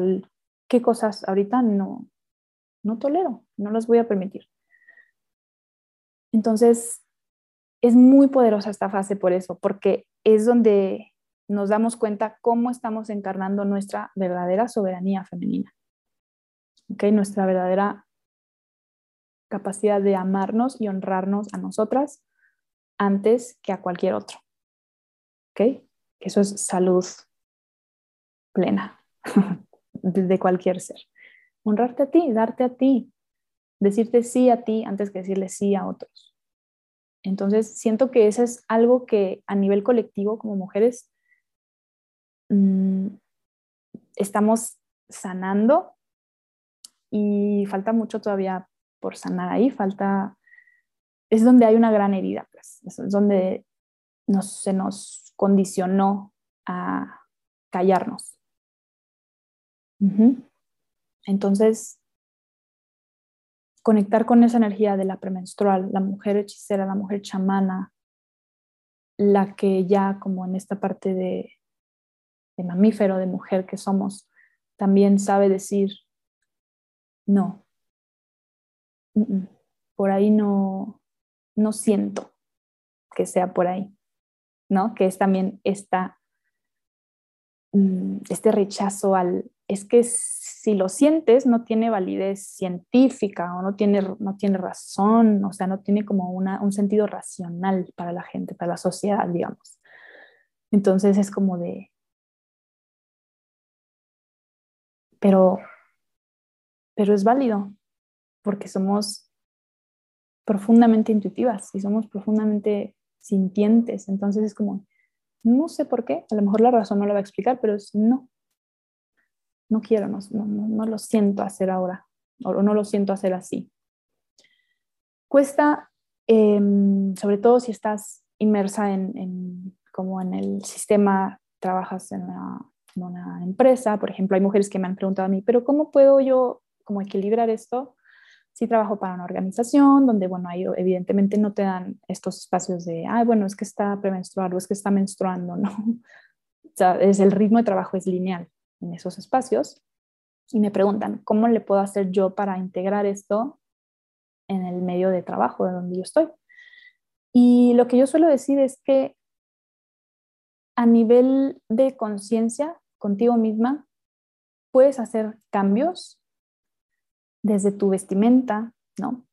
qué cosas ahorita no, no tolero, no las voy a permitir. Entonces, es muy poderosa esta fase por eso, porque es donde nos damos cuenta cómo estamos encarnando nuestra verdadera soberanía femenina. ¿Okay? Nuestra verdadera capacidad de amarnos y honrarnos a nosotras antes que a cualquier otro. ¿Ok? Eso es salud plena de cualquier ser. Honrarte a ti, darte a ti, decirte sí a ti antes que decirle sí a otros. Entonces, siento que eso es algo que a nivel colectivo como mujeres mm, estamos sanando y falta mucho todavía por sanar ahí, falta, es donde hay una gran herida, es donde se nos condicionó a callarnos. Entonces, conectar con esa energía de la premenstrual, la mujer hechicera, la mujer chamana, la que ya como en esta parte de, de mamífero, de mujer que somos, también sabe decir, no, por ahí no, no siento que sea por ahí, ¿no? Que es también esta, mm, este rechazo al, es que si lo sientes no tiene validez científica o no tiene, no tiene razón, o sea, no tiene como una, un sentido racional para la gente, para la sociedad, digamos. Entonces es como de, pero, pero es válido, porque somos profundamente intuitivas y somos profundamente sintientes. Entonces es como, no sé por qué, a lo mejor la razón no lo va a explicar, pero es no, no quiero, no, no, lo siento hacer ahora, o no lo siento hacer así. Cuesta, em, sobre todo si estás inmersa en, como en el sistema, trabajas en una empresa, por ejemplo, hay mujeres que me han preguntado a mí, pero ¿cómo puedo yo como equilibrar esto? Si trabajo para una organización donde, bueno, ahí evidentemente no te dan estos espacios de, ay, bueno, es que está premenstrual o es que está menstruando, ¿no? O sea, es, el ritmo de trabajo es lineal en esos espacios y me preguntan, ¿cómo le puedo hacer yo para integrar esto en el medio de trabajo de donde yo estoy? Y lo que yo suelo decir es que a nivel de conciencia contigo misma, puedes hacer cambios desde tu vestimenta, ¿no?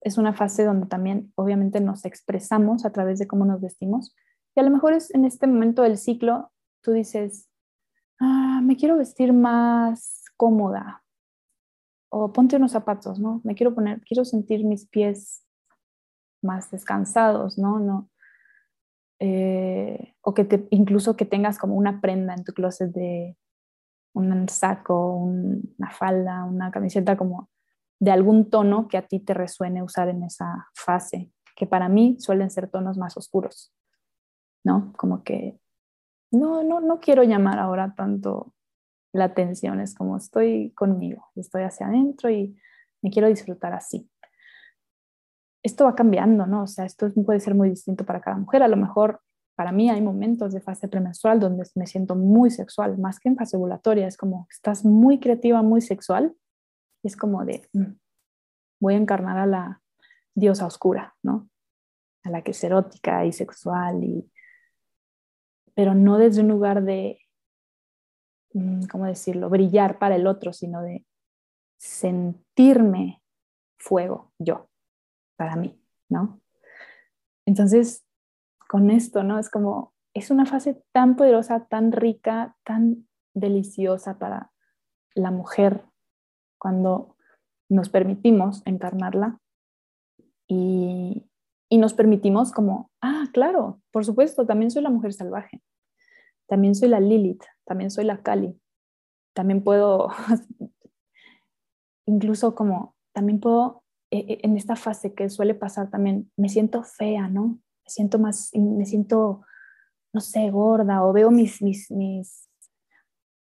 Es una fase donde también obviamente nos expresamos a través de cómo nos vestimos. Y a lo mejor es en este momento del ciclo, tú dices, ah, me quiero vestir más cómoda. O ponte unos zapatos, ¿no? Me quiero poner, quiero sentir mis pies más descansados, ¿no? no eh, o que incluso que tengas como una prenda en tu closet de un saco, una falda, una camiseta como de algún tono que a ti te resuene usar en esa fase, que para mí suelen ser tonos más oscuros, ¿no? Como que no, no, no quiero llamar ahora tanto la atención, es como estoy conmigo, estoy hacia adentro y me quiero disfrutar así. Esto va cambiando, ¿no? O sea, esto puede ser muy distinto para cada mujer. A lo mejor para mí hay momentos de fase premenstrual donde me siento muy sexual, más que en fase ovulatoria, es como estás muy creativa, muy sexual, es como de, mm, voy a encarnar a la diosa oscura, ¿no? A la que es erótica y sexual, y, pero no desde un lugar de, mm, ¿cómo decirlo?, brillar para el otro, sino de sentirme fuego yo, para mí, ¿no? Entonces, con esto, ¿no? Es como, es una fase tan poderosa, tan rica, tan deliciosa para la mujer cuando nos permitimos encarnarla y, nos permitimos como, ah, claro, por supuesto, también soy la mujer salvaje, también soy la Lilith, también soy la Kali, también puedo, incluso como, también puedo, e, e, en esta fase que suele pasar también, me siento fea, ¿no? Me siento más, me siento, no sé, gorda o veo mis, mis, mis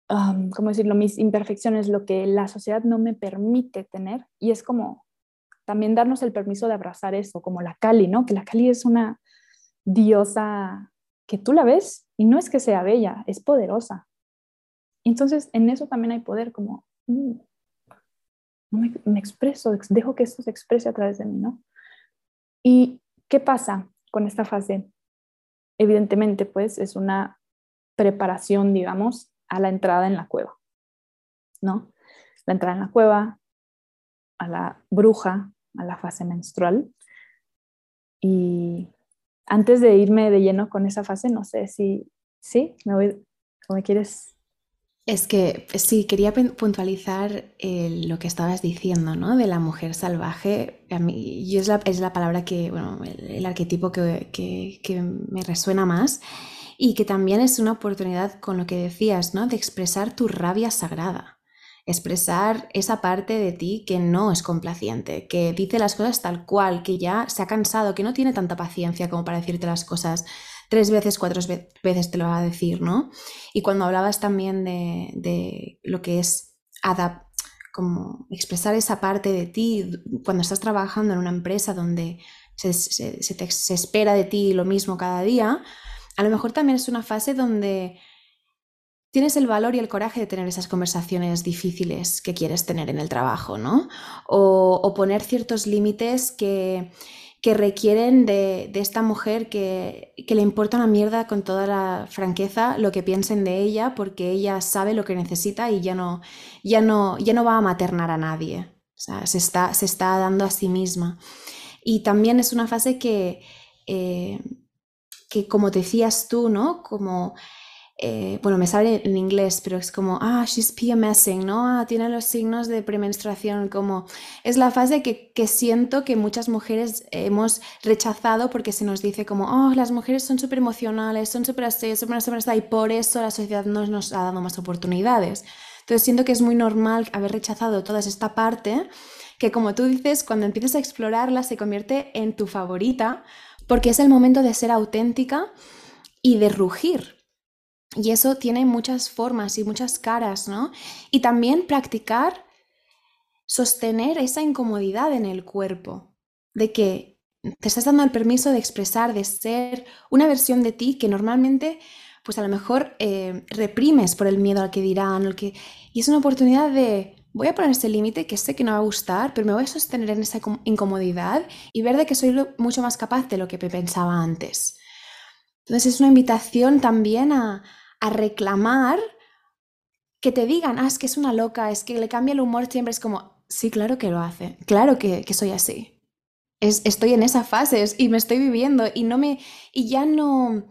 ¿cómo decirlo? Mis imperfecciones, lo que la sociedad no me permite tener. Y es como también darnos el permiso de abrazar eso, como la Kali, ¿no? Que la Kali es una diosa que tú la ves y no es que sea bella, es poderosa. Entonces, en eso también hay poder, como mm, me, me, expreso, dejo que esto se exprese a través de mí, ¿no? ¿Y qué pasa con esta fase? Evidentemente, pues es una preparación, digamos, a la entrada en la cueva, ¿no? La entrada en la cueva, a la bruja, a la fase menstrual. Y antes de irme de lleno con esa fase, no sé si, ¿sí? ¿Me voy, o me quieres es que sí, quería puntualizar eh, lo que estabas diciendo, ¿no? De la mujer salvaje. A mí, es, la, es la palabra que, bueno, el, arquetipo que, que, me resuena más y que también es una oportunidad con lo que decías, ¿no? De expresar tu rabia sagrada. Expresar esa parte de ti que no es complaciente, que dice las cosas tal cual, que ya se ha cansado, que no tiene tanta paciencia como para decirte las cosas tres veces, cuatro veces te lo va a decir, ¿no? Y cuando hablabas también de, lo que es como expresar esa parte de ti, cuando estás trabajando en una empresa donde se, se espera de ti lo mismo cada día, a lo mejor también es una fase donde tienes el valor y el coraje de tener esas conversaciones difíciles que quieres tener en el trabajo, ¿no? O, o poner ciertos límites que, que requieren de, esta mujer que, le importa una mierda con toda la franqueza lo que piensen de ella porque ella sabe lo que necesita y ya no, ya no, ya no va a maternar a nadie. O sea, se está, se está dando a sí misma. Y también es una fase que, eh, que como decías tú, ¿no? Como eh, bueno, me sale en inglés, pero es como, ah, she's PMSing, ¿no? Ah, tiene los signos de premenstruación, como es la fase que, que siento que muchas mujeres hemos rechazado porque se nos dice como, oh, las mujeres son súper emocionales, son súper así, súper así, y por eso la sociedad no nos ha dado más oportunidades. Entonces siento que es muy normal haber rechazado toda esta parte, que como tú dices, cuando empiezas a explorarla se convierte en tu favorita, porque es el momento de ser auténtica y de rugir, y eso tiene muchas formas y muchas caras, ¿no? Y también practicar sostener esa incomodidad en el cuerpo, de que te estás dando el permiso de expresar, de ser una versión de ti que normalmente, pues a lo mejor eh, reprimes por el miedo al que dirán, el que... y es una oportunidad de, voy a poner ese límite que sé que no va a gustar, pero me voy a sostener en esa incomodidad y ver de que soy mucho más capaz de lo que pensaba antes. Entonces es una invitación también a, a reclamar que te digan, ah, es que es una loca, es que le cambia el humor siempre, es como, sí, claro que lo hace, claro que, soy así. Es, estoy en esa fase y me estoy viviendo y no me, y ya no,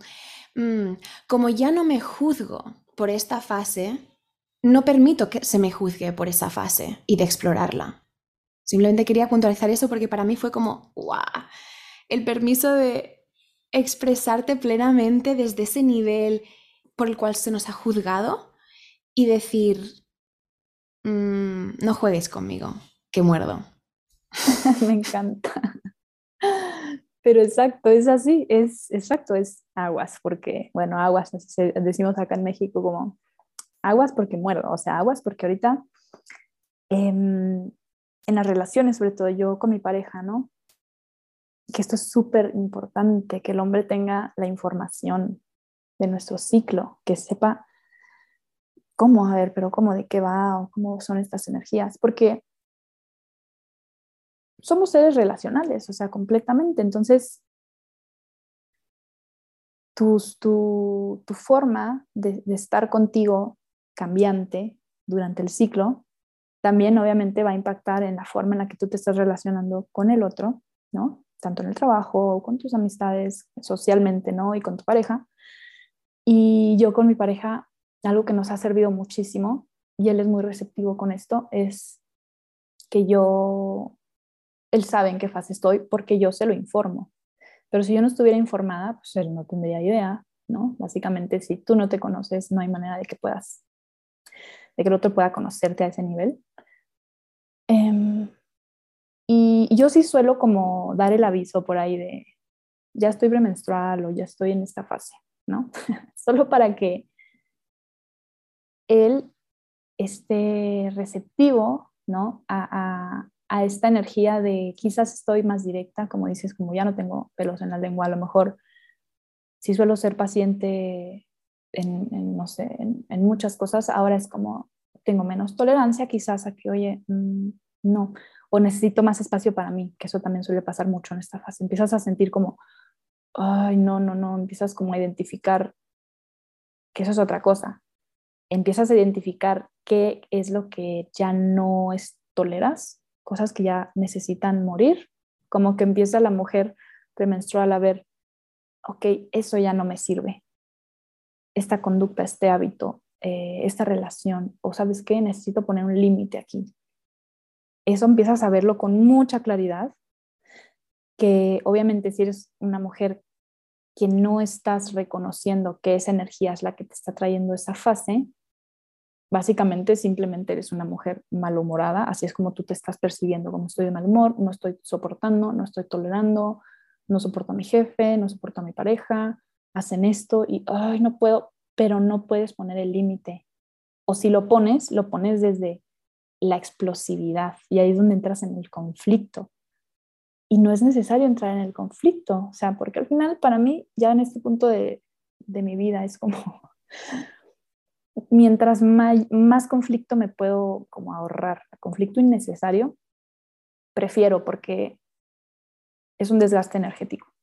mm, como ya no me juzgo por esta fase, no permito que se me juzgue por esa fase y de explorarla. Simplemente quería puntualizar eso porque para mí fue como, wow, el permiso de expresarte plenamente desde ese nivel por el cual se nos ha juzgado y decir, mm, no juegues conmigo, que muerdo. Me encanta. Pero exacto, es así, es exacto, es aguas, porque, bueno, aguas, decimos acá en México como aguas porque muerdo, o sea, aguas porque ahorita em, en las relaciones, sobre todo yo con mi pareja, ¿no? Que esto es súper importante, que el hombre tenga la información de nuestro ciclo, que sepa cómo, a ver, pero cómo, de qué va o cómo son estas energías, porque somos seres relacionales, o sea, completamente. Entonces, tu, tu, tu forma de, de estar contigo cambiante durante el ciclo también obviamente va a impactar en la forma en la que tú te estás relacionando con el otro, ¿no? Tanto en el trabajo, con tus amistades, socialmente, ¿no? Y con tu pareja. Y yo con mi pareja, algo que nos ha servido muchísimo, y él es muy receptivo con esto, es que yo, él sabe en qué fase estoy porque yo se lo informo. Pero si yo no estuviera informada, pues él no tendría idea, ¿no? Básicamente, si tú no te conoces, no hay manera de que puedas, de que el otro pueda conocerte a ese nivel. Em, y yo sí suelo como dar el aviso por ahí de, ya estoy premenstrual o ya estoy en esta fase. ¿No? Solo para que él esté receptivo, ¿no? A, esta energía de quizás estoy más directa, como dices, como ya no tengo pelos en la lengua, a lo mejor si suelo ser paciente en, no sé, en, muchas cosas, ahora es como tengo menos tolerancia quizás a que, oye, mm, no, o necesito más espacio para mí, que eso también suele pasar mucho en esta fase. Empiezas a sentir como, ay, no, no, no, empiezas como a identificar que eso es otra cosa. Empiezas a identificar qué es lo que ya no es, toleras, cosas que ya necesitan morir, como que empieza la mujer premenstrual a ver, ok, eso ya no me sirve, esta conducta, este hábito, eh, esta relación, o sabes qué, necesito poner un límite aquí. Eso empiezas a verlo con mucha claridad, que obviamente si eres una mujer que no estás reconociendo que esa energía es la que te está trayendo esa fase, básicamente simplemente eres una mujer malhumorada, así es como tú te estás percibiendo, como estoy de mal humor, no estoy soportando, no estoy tolerando, no soporto a mi jefe, no soporto a mi pareja, hacen esto y, ay, no puedo, pero no puedes poner el límite. O si lo pones, lo pones desde la explosividad y ahí es donde entras en el conflicto. Y no es necesario entrar en el conflicto, o sea, porque al final para mí ya en este punto de, de mi vida es como, mientras más, más, conflicto me puedo como ahorrar, conflicto innecesario, prefiero porque es un desgaste energético.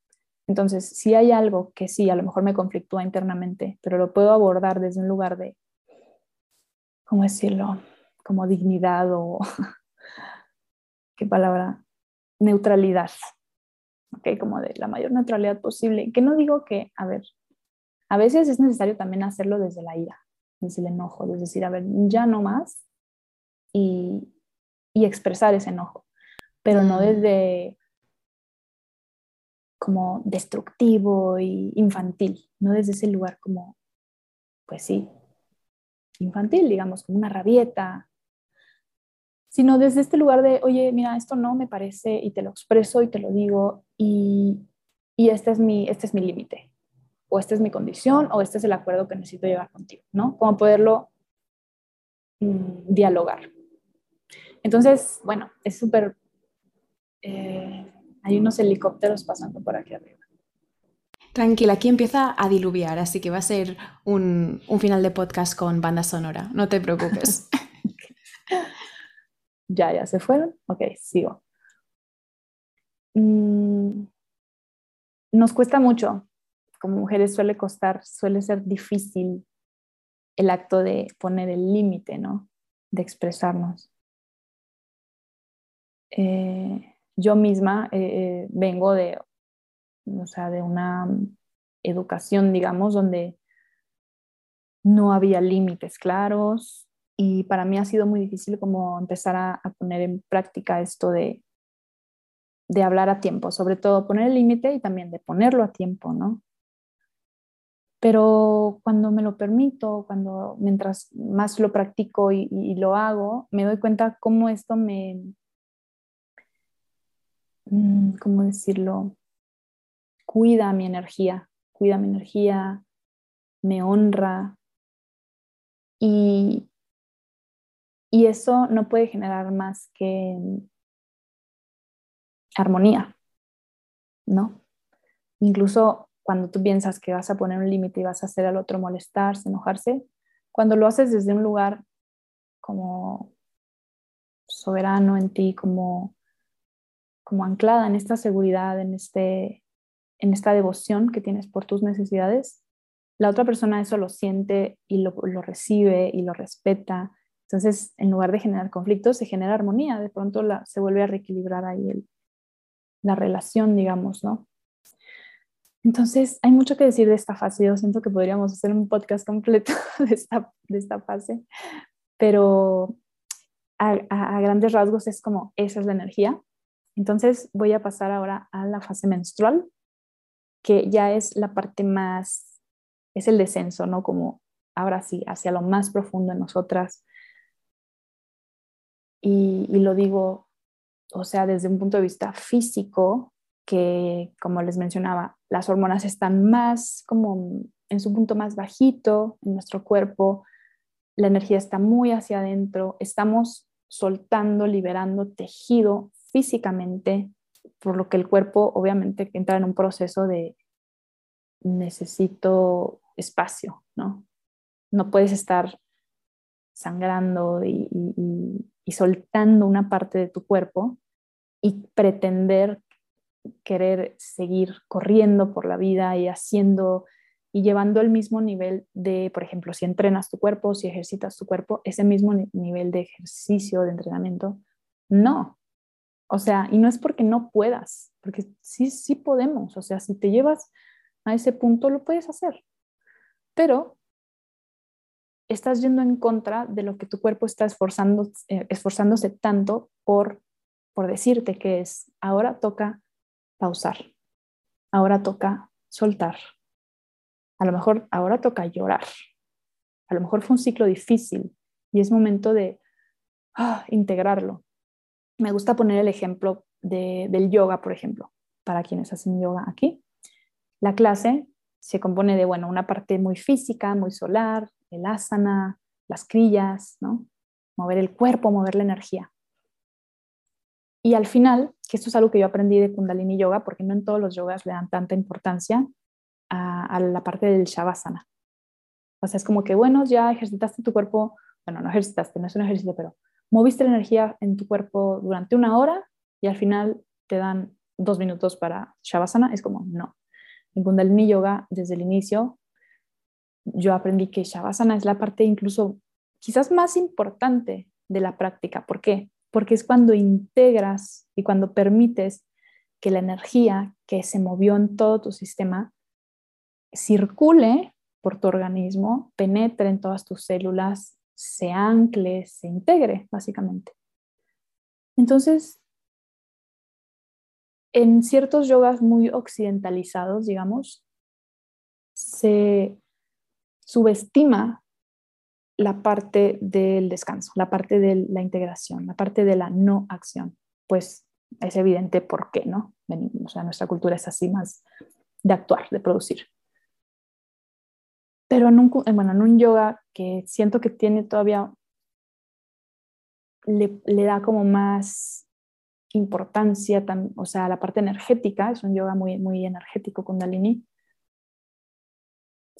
Entonces, si hay algo que sí, a lo mejor me conflictúa internamente, pero lo puedo abordar desde un lugar de, ¿cómo decirlo? Como dignidad o, ¿qué palabra? Neutralidad. ¿Ok? Como de la mayor neutralidad posible. Que no digo que, a ver, a veces es necesario también hacerlo desde la ira, desde el enojo, es decir, a ver, ya no más y, y expresar ese enojo, pero no mm. desde como destructivo y infantil, no desde ese lugar como, pues sí, infantil, digamos, como una rabieta, sino desde este lugar de, oye, mira, esto no me parece y te lo expreso y te lo digo y, y este es mi, este es mi límite, o esta es mi condición, o este es el acuerdo que necesito llevar contigo, ¿no? Como poderlo mm, dialogar. Entonces, bueno, es súper eh, hay unos helicópteros pasando por aquí arriba. Tranquila, aquí empieza a diluviar, así que va a ser un, final de podcast con banda sonora, no te preocupes. ya, ya se fueron. Ok, sigo. Mm, nos cuesta mucho, como mujeres suele costar, suele ser difícil el acto de poner el límite, ¿no? De expresarnos. Eh, yo misma eh, eh, vengo de, o sea, de una educación, digamos, donde no había límites claros y para mí ha sido muy difícil como empezar a, poner en práctica esto de, de hablar a tiempo, sobre todo poner el límite y también de ponerlo a tiempo, ¿no? Pero cuando me lo permito, cuando mientras más lo practico y lo hago, me doy cuenta cómo esto me, Mm, ¿cómo decirlo? Cuida mi energía, cuida mi energía, me honra. Y, y eso no puede generar más que armonía, ¿no? Incluso cuando tú piensas que vas a poner un límite y vas a hacer al otro molestarse, enojarse, cuando lo haces desde un lugar como soberano en ti, como como anclada en esta seguridad, en, este, en esta devoción que tienes por tus necesidades, la otra persona eso lo siente y lo, recibe y lo respeta. Entonces, en lugar de generar conflictos, se genera armonía. De pronto la, se vuelve a reequilibrar ahí el, la relación, digamos, ¿no? Entonces, hay mucho que decir de esta fase. Yo siento que podríamos hacer un podcast completo de esta, de esta fase, pero a, a, grandes rasgos es como esa es la energía entonces voy a pasar ahora a la fase menstrual, que ya es la parte más, es el descenso, ¿no? Como ahora sí, hacia lo más profundo en nosotras. Y, lo digo, o sea, desde un punto de vista físico, que como les mencionaba, las hormonas están más como en su punto más bajito en nuestro cuerpo, la energía está muy hacia adentro, estamos soltando, liberando tejido físicamente, por lo que el cuerpo obviamente entra en un proceso de necesito espacio, ¿no? No puedes estar sangrando y, y soltando una parte de tu cuerpo y pretender querer seguir corriendo por la vida y haciendo y llevando el mismo nivel de, por ejemplo, si entrenas tu cuerpo, si ejercitas tu cuerpo, ese mismo nivel de ejercicio, de entrenamiento, no. O sea, y no es porque no puedas, porque sí, sí podemos. O sea, si te llevas a ese punto, lo puedes hacer. Pero estás yendo en contra de lo que tu cuerpo está eh, esforzándose tanto por, por decirte que es, ahora toca pausar, ahora toca soltar, a lo mejor ahora toca llorar, a lo mejor fue un ciclo difícil y es momento de ah, integrarlo. Me gusta poner el ejemplo del yoga, por ejemplo, para quienes hacen yoga aquí. La clase se compone de, bueno, una parte muy física, muy solar, el asana, las crillas, ¿no? Mover el cuerpo, mover la energía. Y al final, que esto es algo que yo aprendí de Kundalini Yoga, porque no en todos los yogas le dan tanta importancia a, la parte del Shavasana. O sea, es como que, bueno, ya ejercitaste tu cuerpo, bueno, no ejercitaste, no es un ejercicio, pero moviste la energía en tu cuerpo durante una hora y al final te dan dos minutos para Shavasana. Es como, no. En Kundalini Yoga, desde el inicio, yo aprendí que Shavasana es la parte incluso quizás más importante de la práctica. ¿Por qué? Porque es cuando integras y cuando permites que la energía que se movió en todo tu sistema circule por tu organismo, penetre en todas tus células, se ancle, se integre, básicamente. Entonces, en ciertos yogas muy occidentalizados, digamos, se subestima la parte del descanso, la parte de la integración, la parte de la no acción. Pues es evidente por qué, ¿no? O sea, nuestra cultura es así más de actuar, de producir. Pero en un, bueno, en un yoga que siento que tiene todavía, le, le da como más importancia, o sea, la parte energética, es un yoga muy, muy energético con Dalini,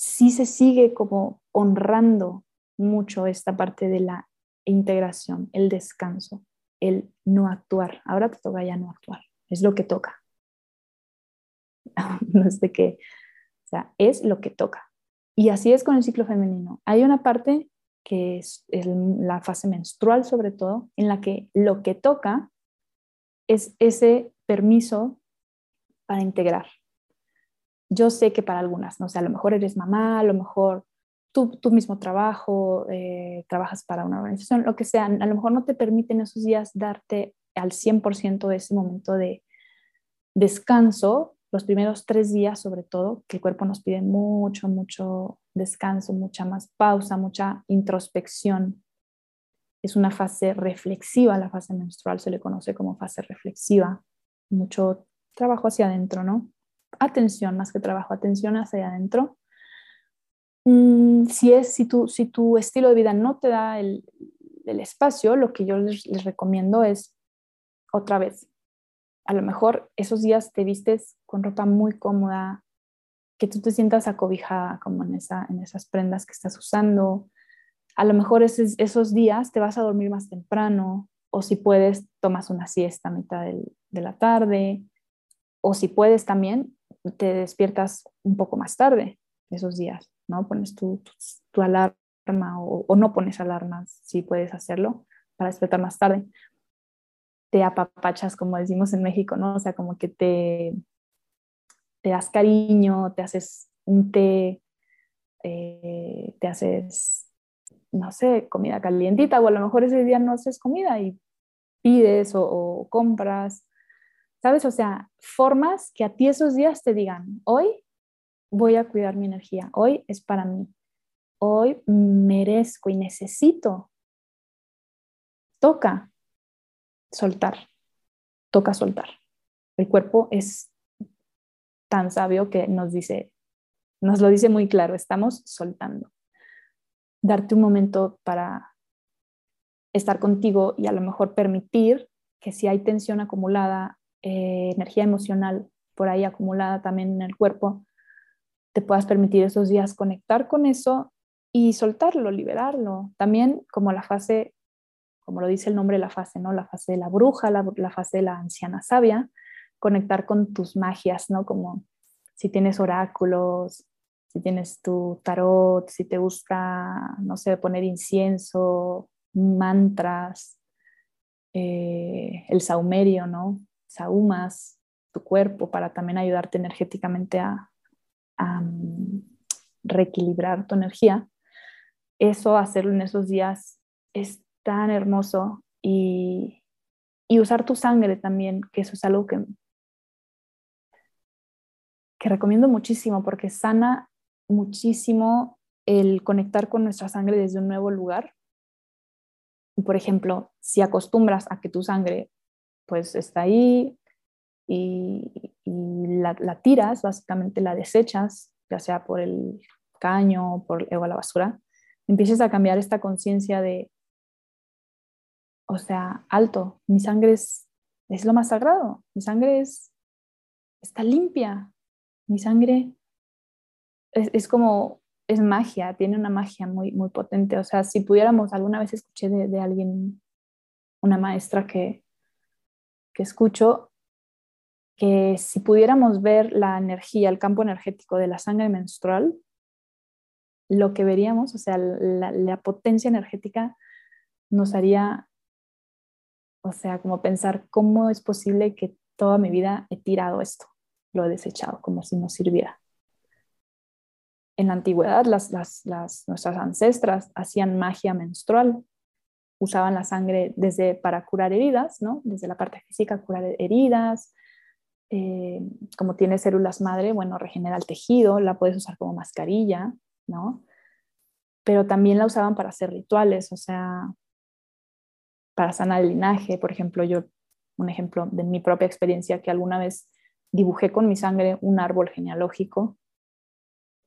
sí se sigue como honrando mucho esta parte de la integración, el descanso, el no actuar. Ahora te toca ya no actuar, es lo que toca. no de que, o sea, es lo que toca. Y así es con el ciclo femenino. Hay una parte que es, la fase menstrual sobre todo, en la que lo que toca es ese permiso para integrar. Yo sé que para algunas, no sé, a lo mejor eres mamá, a lo mejor tú, tu mismo trabajo, eh, trabajas para una organización, lo que sea, a lo mejor no te permiten esos días darte al 100% ese momento de descanso los primeros tres días, sobre todo, que el cuerpo nos pide mucho, mucho descanso, mucha más pausa, mucha introspección. Es una fase reflexiva, la fase menstrual se le conoce como fase reflexiva. Mucho trabajo hacia adentro, ¿no? Atención, más que trabajo, atención hacia adentro. Mm, si, es, si, tu, si tu estilo de vida no te da el, espacio, lo que yo les recomiendo es otra vez a lo mejor esos días te vistes con ropa muy cómoda, que tú te sientas acobijada como en, esa, en esas prendas que estás usando. A lo mejor esos, esos días te vas a dormir más temprano o si puedes tomas una siesta a mitad de la tarde o si puedes también te despiertas un poco más tarde esos días, ¿no? Pones tu, tu, alarma o, no pones alarmas si puedes hacerlo para despertar más tarde te apapachas, como decimos en México, ¿no? O sea, como que te, te das cariño, te haces un té, eh, te haces, no sé, comida calientita, o a lo mejor ese día no haces comida y pides o compras, ¿sabes? O sea, formas que a ti esos días te digan, hoy voy a cuidar mi energía, hoy es para mí, hoy merezco y necesito. Toca, soltar, toca soltar. El cuerpo es tan sabio que nos dice, nos lo dice muy claro, estamos soltando. Darte un momento para estar contigo y a lo mejor permitir que si hay tensión acumulada, eh, energía emocional por ahí acumulada también en el cuerpo, te puedas permitir esos días conectar con eso y soltarlo, liberarlo. También como la fase, como lo dice el nombre la fase, ¿no? La fase de la bruja, la, la fase de la anciana sabia, conectar con tus magias, ¿no? Como si tienes oráculos, si tienes tu tarot, si te gusta, no sé, poner incienso, mantras, eh, el saumerio, ¿no? Saumas tu cuerpo para también ayudarte energéticamente a, mm, reequilibrar tu energía. Eso, hacerlo en esos días es tan hermoso y, y usar tu sangre también, que eso es algo que, que recomiendo muchísimo porque sana muchísimo el conectar con nuestra sangre desde un nuevo lugar. Por ejemplo, si acostumbras a que tu sangre pues está ahí y, la, tiras, básicamente la desechas, ya sea por el caño o por a la basura, empiezas a cambiar esta conciencia de, o sea, alto, mi sangre es, es lo más sagrado, mi sangre es, está limpia, mi sangre es, como, es magia, tiene una magia muy, muy potente. O sea, si pudiéramos, alguna vez escuché de, alguien, una maestra que, que escucho, que si pudiéramos ver la energía, el campo energético de la sangre menstrual, lo que veríamos, o sea, la, potencia energética nos haría, o sea, como pensar cómo es posible que toda mi vida he tirado esto, lo he desechado, como si no sirviera. En la antigüedad las, nuestras ancestras hacían magia menstrual, usaban la sangre desde para curar heridas, ¿no? Desde la parte física, curar heridas. Eh, como tiene células madre, bueno, regenera el tejido, la puedes usar como mascarilla, ¿no? Pero también la usaban para hacer rituales, o sea, para sanar el linaje. Por ejemplo, yo, un ejemplo de mi propia experiencia, que alguna vez dibujé con mi sangre un árbol genealógico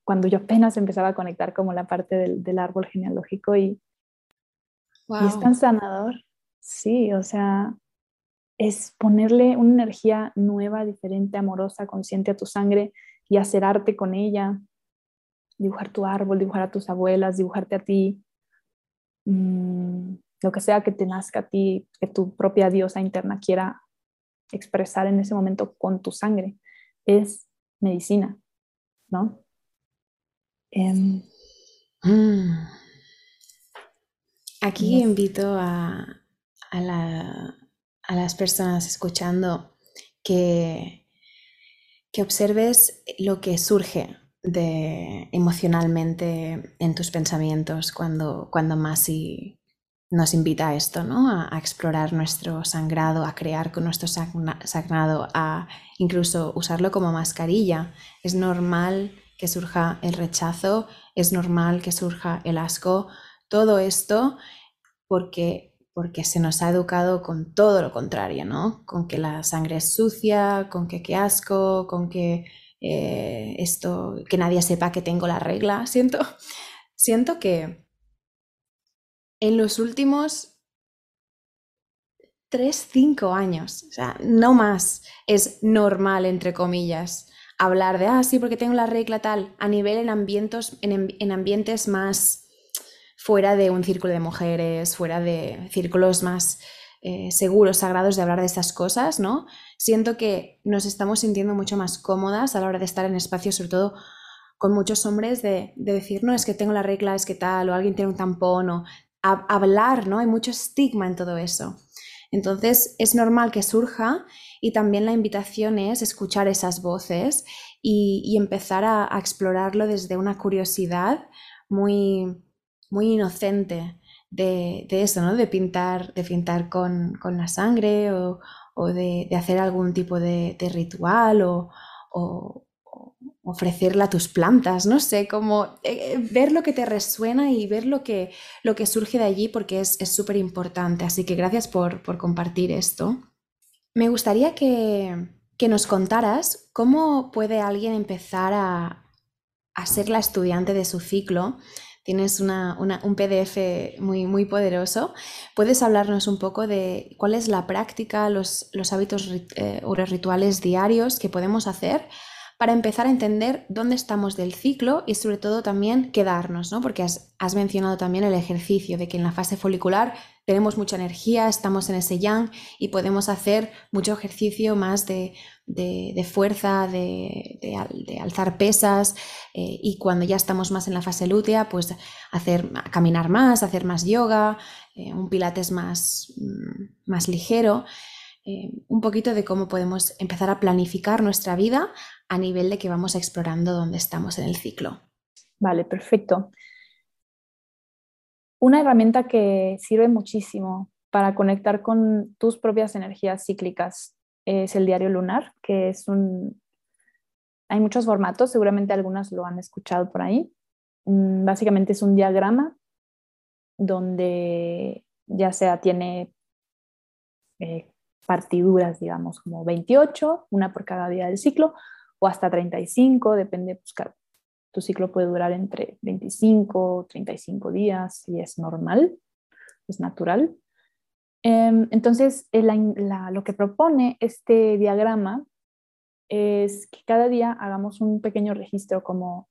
cuando yo apenas empezaba a conectar como la parte del, árbol genealógico y, es tan sanador. Sí, o sea, es ponerle una energía nueva, diferente, amorosa, consciente a tu sangre y hacer arte con ella, dibujar tu árbol, dibujar a tus abuelas, dibujarte a ti, mm, lo que sea que te nazca a ti, que tu propia diosa interna quiera expresar en ese momento con tu sangre, es medicina, ¿no? Em, mm. Aquí invito a, las personas escuchando que, que observes lo que surge de, emocionalmente en tus pensamientos cuando, cuando Masi nos invita a esto, ¿no? A, a, explorar nuestro sangrado, a crear con nuestro sangrado, a incluso usarlo como mascarilla. Es normal que surja el rechazo, es normal que surja el asco, todo esto porque porque se nos ha educado con todo lo contrario, ¿no? Con que la sangre es sucia, con que qué asco, con que eh, esto, que nadie sepa que tengo la regla. Siento, siento que en los últimos 3, 5 años, o sea, no más, es normal, entre comillas, hablar de, ah, sí, porque tengo la regla tal, a nivel en, ambientes, en, ambientes más fuera de un círculo de mujeres, fuera de círculos más eh, seguros, sagrados de hablar de estas cosas, ¿no? Siento que nos estamos sintiendo mucho más cómodas a la hora de estar en espacios, sobre todo con muchos hombres, de, decir, no, es que tengo la regla, es que tal, o alguien tiene un tampón, o hablar, ¿no? Hay mucho estigma en todo eso. Entonces es normal que surja y también la invitación es escuchar esas voces y, empezar a, explorarlo desde una curiosidad muy, muy inocente de, eso, ¿no? De pintar, de pintar con, la sangre o, de, hacer algún tipo de, ritual o, ofrecerla a tus plantas, no sé, como eh, eh, ver lo que te resuena y ver lo que, lo que surge de allí porque es súper importante. Así que gracias por, compartir esto. Me gustaría que, nos contaras cómo puede alguien empezar a, ser la estudiante de su ciclo. Tienes un PDF muy, muy poderoso. ¿Puedes hablarnos un poco de cuál es la práctica, los, los hábitos eh, rituales diarios que podemos hacer para empezar a entender dónde estamos del ciclo y sobre todo también quedarnos, ¿no? Porque has mencionado también el ejercicio de que en la fase folicular tenemos mucha energía, estamos en ese yang y podemos hacer mucho ejercicio más de, fuerza, de, alzar pesas eh, y cuando ya estamos más en la fase lútea, pues hacer, caminar más, hacer más yoga, eh, un pilates más, mm, más ligero. Eh, un poquito de cómo podemos empezar a planificar nuestra vida a nivel de que vamos explorando dónde estamos en el ciclo. Vale, perfecto. Una herramienta que sirve muchísimo para conectar con tus propias energías cíclicas es el diario lunar, que es un... Hay muchos formatos, seguramente algunas lo han escuchado por ahí. Mm, básicamente es un diagrama donde ya sea tiene eh, partiduras, digamos, como 28, una por cada día del ciclo, o hasta 35, depende, pues tu ciclo puede durar entre 25 35 días y es normal, es natural. Em, entonces, lo que propone este diagrama es que cada día hagamos un pequeño registro como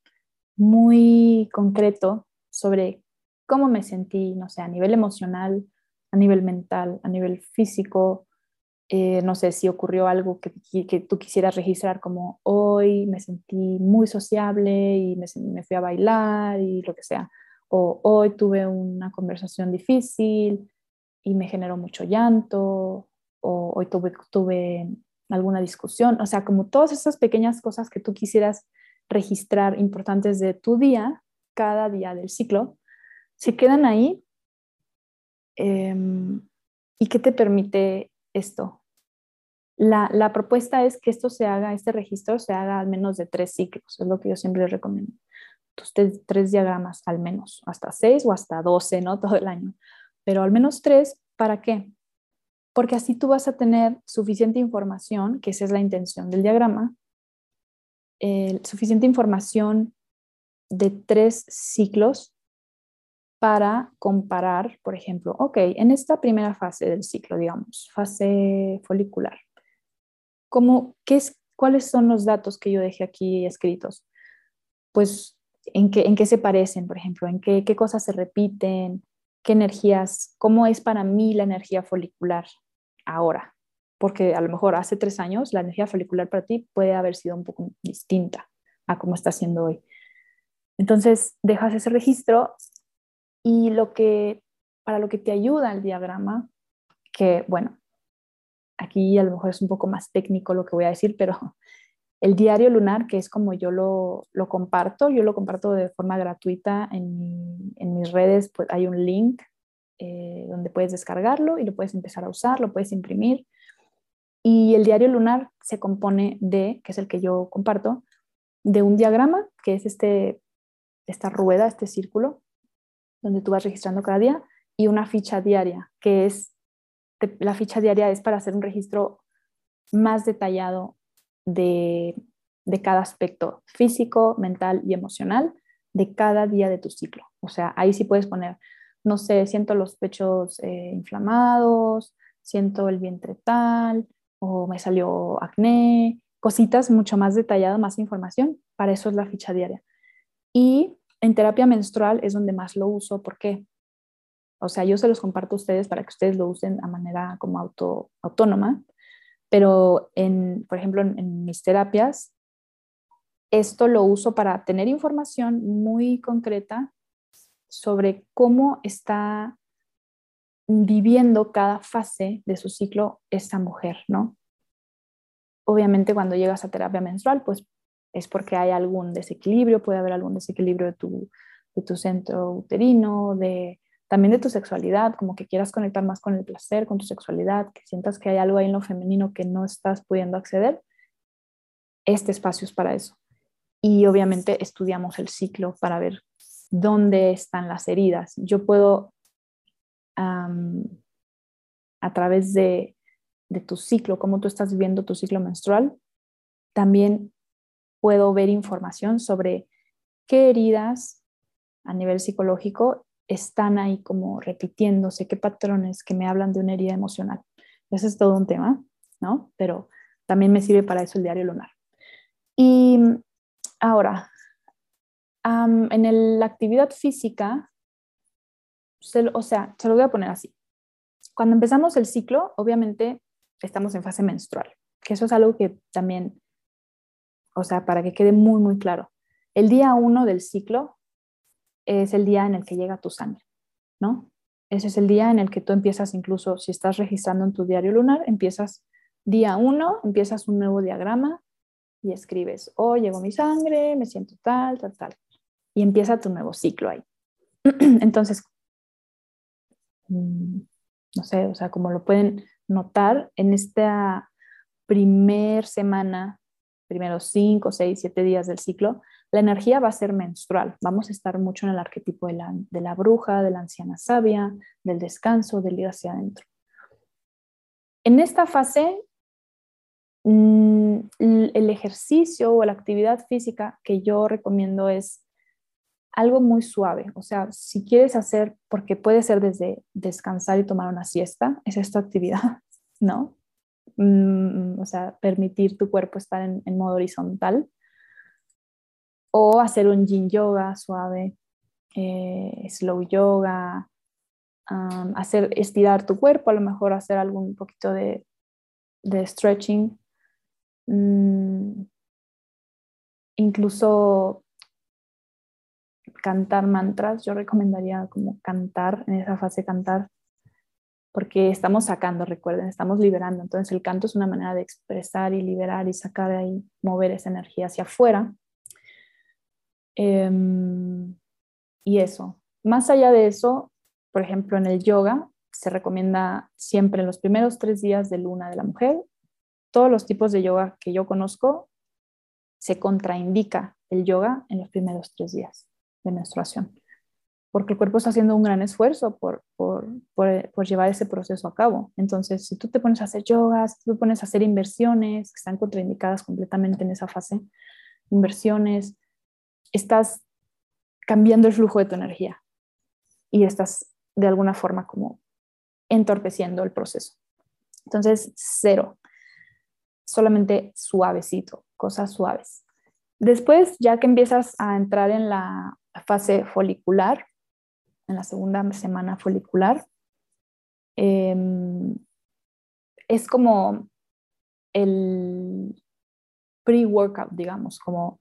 muy concreto sobre cómo me sentí, no sé, a nivel emocional, a nivel mental, a nivel físico, eh, no sé si ocurrió algo que, que, tú quisieras registrar como hoy me sentí muy sociable y me, fui a bailar y lo que sea. O hoy tuve una conversación difícil y me generó mucho llanto. O hoy tuve, tuve alguna discusión. O sea, como todas esas pequeñas cosas que tú quisieras registrar importantes de tu día, cada día del ciclo, se quedan ahí. Em, ¿Y qué te permite esto. La, propuesta es que esto se haga, este registro se haga al menos de tres ciclos, es lo que yo siempre recomiendo. Entonces, tres diagramas al menos, hasta seis o hasta doce, ¿no? Todo el año. Pero al menos tres, ¿para qué? Porque así tú vas a tener suficiente información, que esa es la intención del diagrama, suficiente información de tres ciclos para comparar, por ejemplo, ok, en esta primera fase del ciclo, digamos, fase folicular, ¿cómo, qué es, ¿cuáles son los datos que yo dejé aquí escritos? Pues, ¿en qué, en qué se parecen, por ejemplo? ¿En qué, qué cosas se repiten? ¿Qué energías? ¿Cómo es para mí la energía folicular ahora? Porque a lo mejor hace tres años la energía folicular para ti puede haber sido un poco distinta a cómo está siendo hoy. Entonces, dejas ese registro y lo que, para lo que te ayuda el diagrama, que bueno, aquí a lo mejor es un poco más técnico lo que voy a decir, pero el diario lunar, que es como yo lo, lo comparto, yo lo comparto de forma gratuita en, en mis redes, pues hay un link eh, donde puedes descargarlo y lo puedes empezar a usar, lo puedes imprimir. Y el diario lunar se compone de, que es el que yo comparto, de un diagrama, que es este, esta rueda, este círculo, donde tú vas registrando cada día, y una ficha diaria, que es, la ficha diaria es para hacer un registro más detallado de, de cada aspecto físico, mental y emocional de cada día de tu ciclo. O sea, ahí sí puedes poner, no sé, siento los pechos eh, inflamados, siento el vientre tal, o me salió acné, cositas mucho más detalladas, más información. Para eso es la ficha diaria. Y en terapia menstrual es donde más lo uso. ¿Por qué? O sea, yo se los comparto a ustedes para que ustedes lo usen a manera como auto, autónoma, pero en, por ejemplo, en, mis terapias, esto lo uso para tener información muy concreta sobre cómo está viviendo cada fase de su ciclo esta mujer, ¿no? Obviamente cuando llegas a terapia menstrual, pues es porque hay algún desequilibrio, puede haber algún desequilibrio de tu, de tu centro uterino, de, también de tu sexualidad, como que quieras conectar más con el placer, con tu sexualidad, que sientas que hay algo ahí en lo femenino que no estás pudiendo acceder, este espacio es para eso. Y obviamente estudiamos el ciclo para ver dónde están las heridas. Yo puedo, a través de, de tu ciclo, cómo tú estás viviendo tu ciclo menstrual, también puedo ver información sobre qué heridas a nivel psicológico están ahí como repitiéndose, qué patrones que me hablan de una herida emocional. Ese es todo un tema, ¿no? Pero también me sirve para eso el diario lunar. Y ahora, en la actividad física, o sea, se lo voy a poner así. Cuando empezamos el ciclo, obviamente estamos en fase menstrual, que eso es algo que también, o sea, para que quede muy, muy claro. El día uno del ciclo es el día en el que llega tu sangre, ¿no? Ese es el día en el que tú empiezas, incluso si estás registrando en tu diario lunar, empiezas día uno, empiezas un nuevo diagrama y escribes, oh, llegó mi sangre, me siento tal, tal, tal. Y empieza tu nuevo ciclo ahí. Entonces, mm, no sé, o sea, como lo pueden notar, en esta primer semana, primeros cinco, seis, siete días del ciclo, la energía va a ser menstrual. Vamos a estar mucho en el arquetipo de la, bruja, de la anciana sabia, del descanso, del ir hacia adentro. En esta fase, mm, el ejercicio o la actividad física que yo recomiendo es algo muy suave. O sea, si quieres hacer, porque puede ser desde descansar y tomar una siesta, es esta actividad, ¿no? Mm, o sea, permitir tu cuerpo estar en, modo horizontal. O hacer un yin yoga suave, eh, slow yoga, hacer estirar tu cuerpo, a lo mejor hacer algún poquito de, stretching. Mm, incluso cantar mantras, yo recomendaría como cantar, en esa fase cantar, porque estamos sacando, recuerden, estamos liberando. Entonces el canto es una manera de expresar y liberar y sacar de ahí, mover esa energía hacia afuera. Em, y eso. Más allá de eso, por ejemplo, en el yoga se recomienda siempre en los primeros tres días de luna de la mujer, todos los tipos de yoga que yo conozco, se contraindica el yoga en los primeros tres días de menstruación, porque el cuerpo está haciendo un gran esfuerzo por, por, por, llevar ese proceso a cabo. Entonces, si tú te pones a hacer yoga, si tú pones a hacer inversiones que están contraindicadas completamente en esa fase, inversiones, estás cambiando el flujo de tu energía y estás de alguna forma como entorpeciendo el proceso. Entonces, cero, solamente suavecito, cosas suaves. Después, ya que empiezas a entrar en la fase folicular, en la segunda semana folicular, em, es como el pre-workout, digamos, como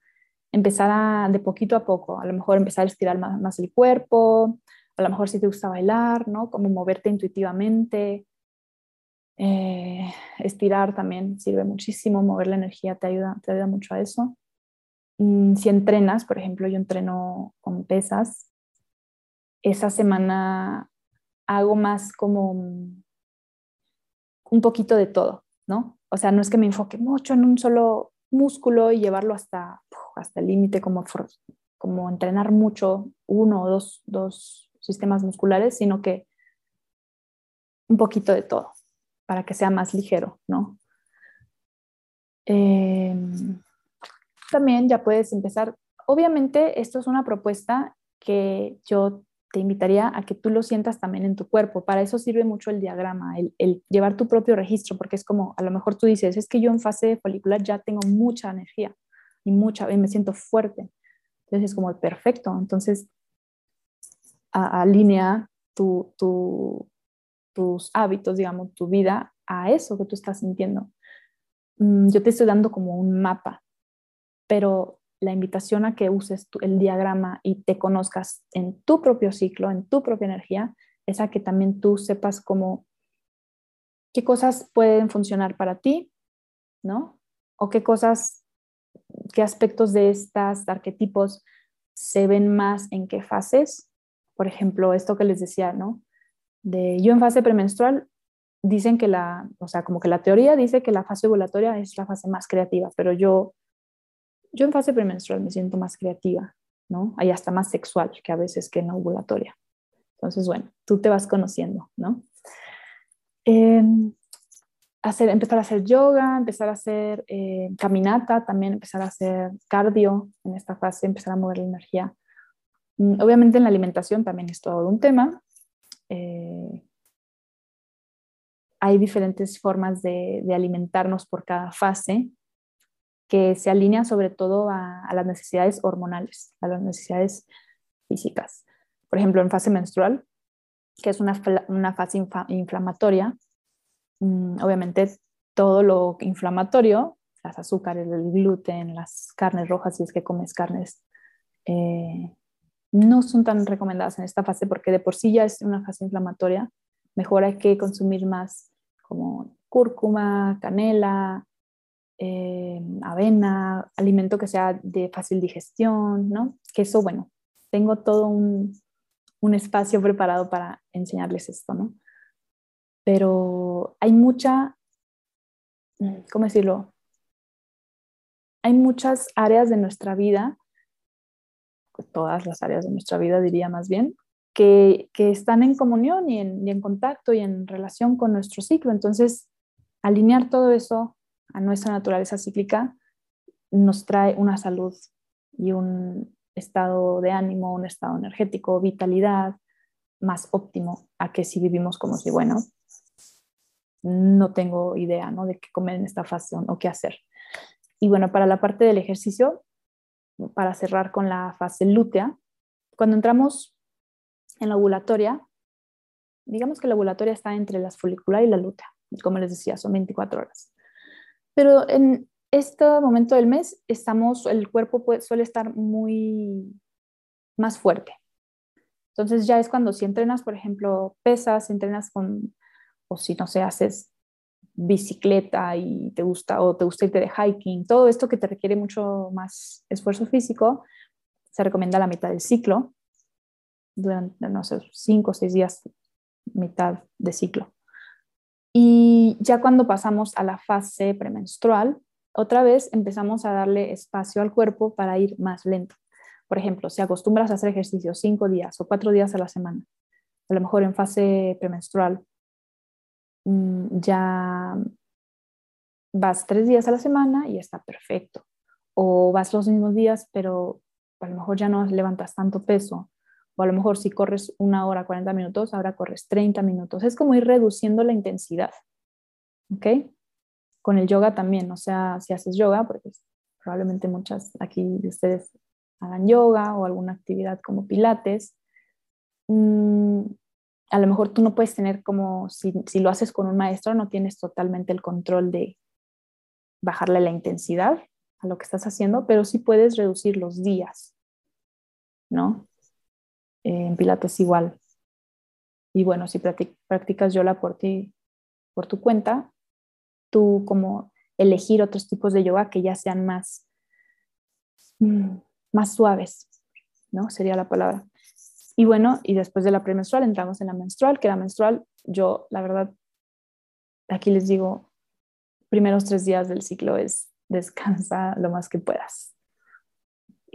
empezar a, de poquito a poco, a lo mejor empezar a estirar más, el cuerpo, a lo mejor si te gusta bailar, ¿no? Como moverte intuitivamente, eh, estirar también sirve muchísimo, mover la energía te ayuda, te ayuda mucho a eso. Mm, si entrenas, por ejemplo, yo entreno con pesas, esa semana hago más como un poquito de todo, ¿no? O sea, no es que me enfoque mucho en un solo músculo y llevarlo hasta, hasta el límite, como, como entrenar mucho uno o dos, dos sistemas musculares, sino que un poquito de todo para que sea más ligero, ¿no? Eh, también ya puedes empezar. Obviamente, esto es una propuesta que yo te invitaría a que tú lo sientas también en tu cuerpo. Para eso sirve mucho el diagrama, el, llevar tu propio registro, porque es como, a lo mejor tú dices, es que yo en fase folicular ya tengo mucha energía y mucha, y me siento fuerte. Entonces es como perfecto. Entonces, alinea tu, tus hábitos, digamos, tu vida a eso que tú estás sintiendo. Mm, yo te estoy dando como un mapa pero la invitación a que uses el diagrama y te conozcas en tu propio ciclo, en tu propia energía, es a que también tú sepas cómo, qué cosas pueden funcionar para ti, ¿no? O qué cosas, qué aspectos de estos arquetipos se ven más en qué fases. Por ejemplo, esto que les decía, ¿no? De yo en fase premenstrual, dicen que la, o sea, como que la teoría dice que la fase ovulatoria es la fase más creativa, pero yo yo en fase premenstrual me siento más creativa, ¿no? Hay hasta más sexual que a veces que en ovulatoria. Entonces, bueno, tú te vas conociendo, ¿no? Em, hacer, empezar a hacer yoga, empezar a hacer eh, caminata, también empezar a hacer cardio en esta fase, empezar a mover la energía. Mm, obviamente en la alimentación también es todo un tema. Eh, hay diferentes formas de, alimentarnos por cada fase. que se alinea sobre todo a, las necesidades hormonales, a las necesidades físicas. Por ejemplo, en fase menstrual, que es una, fase inflamatoria, obviamente todo lo inflamatorio, las azúcares, el gluten, las carnes rojas, si es que comes carnes, eh, no son tan recomendadas en esta fase porque de por sí ya es una fase inflamatoria. Mejor hay que consumir más como cúrcuma, canela, eh, avena, alimento que sea de fácil digestión, ¿no? Que eso, bueno, tengo todo un, un espacio preparado para enseñarles esto, ¿no? Pero hay mucha, ¿cómo decirlo? Hay muchas áreas de nuestra vida, todas las áreas de nuestra vida diría más bien, que, están en comunión y en, y en contacto y en relación con nuestro ciclo. Entonces, alinear todo eso a nuestra naturaleza cíclica nos trae una salud y un estado de ánimo, un estado energético, vitalidad más óptimo a que si vivimos como si, bueno, no tengo idea de qué comer en esta fase o qué hacer. Y bueno, para la parte del ejercicio, para cerrar con la fase lútea, cuando entramos en la ovulatoria, digamos que la ovulatoria está entre la folicular y la lútea, como les decía, son 24 horas. Pero en este momento del mes estamos, el cuerpo suele estar muy más fuerte. Entonces ya es cuando si entrenas, por ejemplo, pesas, entrenas con, o si no sé, haces bicicleta y te gusta, o te gusta irte de hiking, todo esto que te requiere mucho más esfuerzo físico, se recomienda la mitad del ciclo, durante, no sé, cinco o seis días, mitad de ciclo. Y ya cuando pasamos a la fase premenstrual, otra vez empezamos a darle espacio al cuerpo para ir más lento. Por ejemplo, si acostumbras a hacer ejercicio cinco días o cuatro días a la semana, a lo mejor en fase premenstrual ya vas tres días a la semana y está perfecto. O vas los mismos días, pero a lo mejor ya no levantas tanto peso o a lo mejor si corres una hora, 40 minutos, ahora corres 30 minutos. Es como ir reduciendo la intensidad. ¿Ok? Con el yoga también, o sea, si haces yoga, porque probablemente muchas aquí de ustedes hagan yoga o alguna actividad como pilates, mm, a lo mejor tú no puedes tener como, si, si lo haces con un maestro, no tienes totalmente el control de bajarle la intensidad a lo que estás haciendo, pero sí puedes reducir los días, ¿no? en Pilates igual. Y bueno, si practicas yoga por ti, por tu cuenta, tú como elegir otros tipos de yoga que ya sean más, mm, más suaves, ¿no? Sería la palabra. Y bueno, y después de la premenstrual entramos en la menstrual, que la menstrual, yo la verdad, aquí les digo, primeros tres días del ciclo es descansa lo más que puedas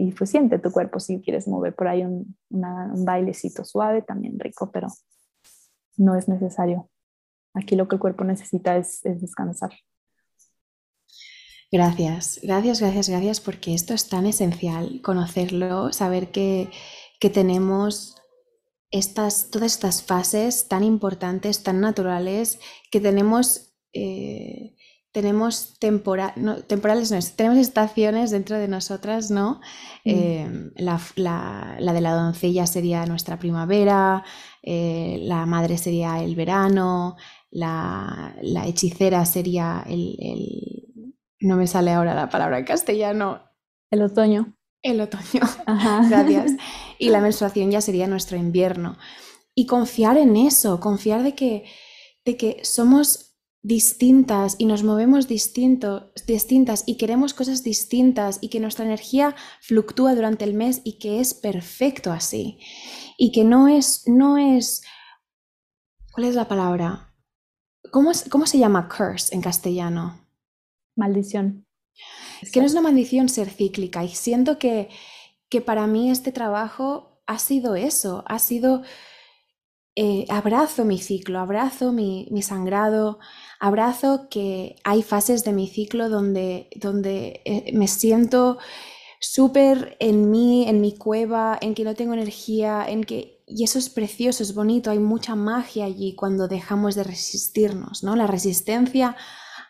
y pues siente tu cuerpo si quieres mover por ahí un, bailecito suave, también rico, pero no es necesario. Aquí lo que el cuerpo necesita es, descansar. Gracias, gracias, gracias, gracias, porque esto es tan esencial, conocerlo, saber que, tenemos estas, todas estas fases tan importantes, tan naturales, que tenemos eh, tenemos temporales, no, tenemos estaciones dentro de nosotras, ¿no? Mm. Eh, la, de la doncella sería nuestra primavera, eh, la madre sería el verano, la, hechicera sería el, No me sale ahora la palabra en castellano. El otoño. El otoño, gracias. Y la menstruación ya sería nuestro invierno. Y confiar en eso, confiar de que, de que somos distintas y nos movemos distinto, distintas y queremos cosas distintas y que nuestra energía fluctúa durante el mes y que es perfecto así. Y que no es, no es, ¿cuál es la palabra? ¿Cómo, cómo se llama curse en castellano? Maldición. Es que no es una maldición ser cíclica y siento que, que para mí este trabajo ha sido eso, ha sido eh, abrazo mi ciclo, abrazo mi, sangrado, abrazo que hay fases de mi ciclo donde, donde eh, me siento súper en mí, en mi cueva, en que no tengo energía, en que... Y eso es precioso, es bonito, hay mucha magia allí cuando dejamos de resistirnos, ¿no? La resistencia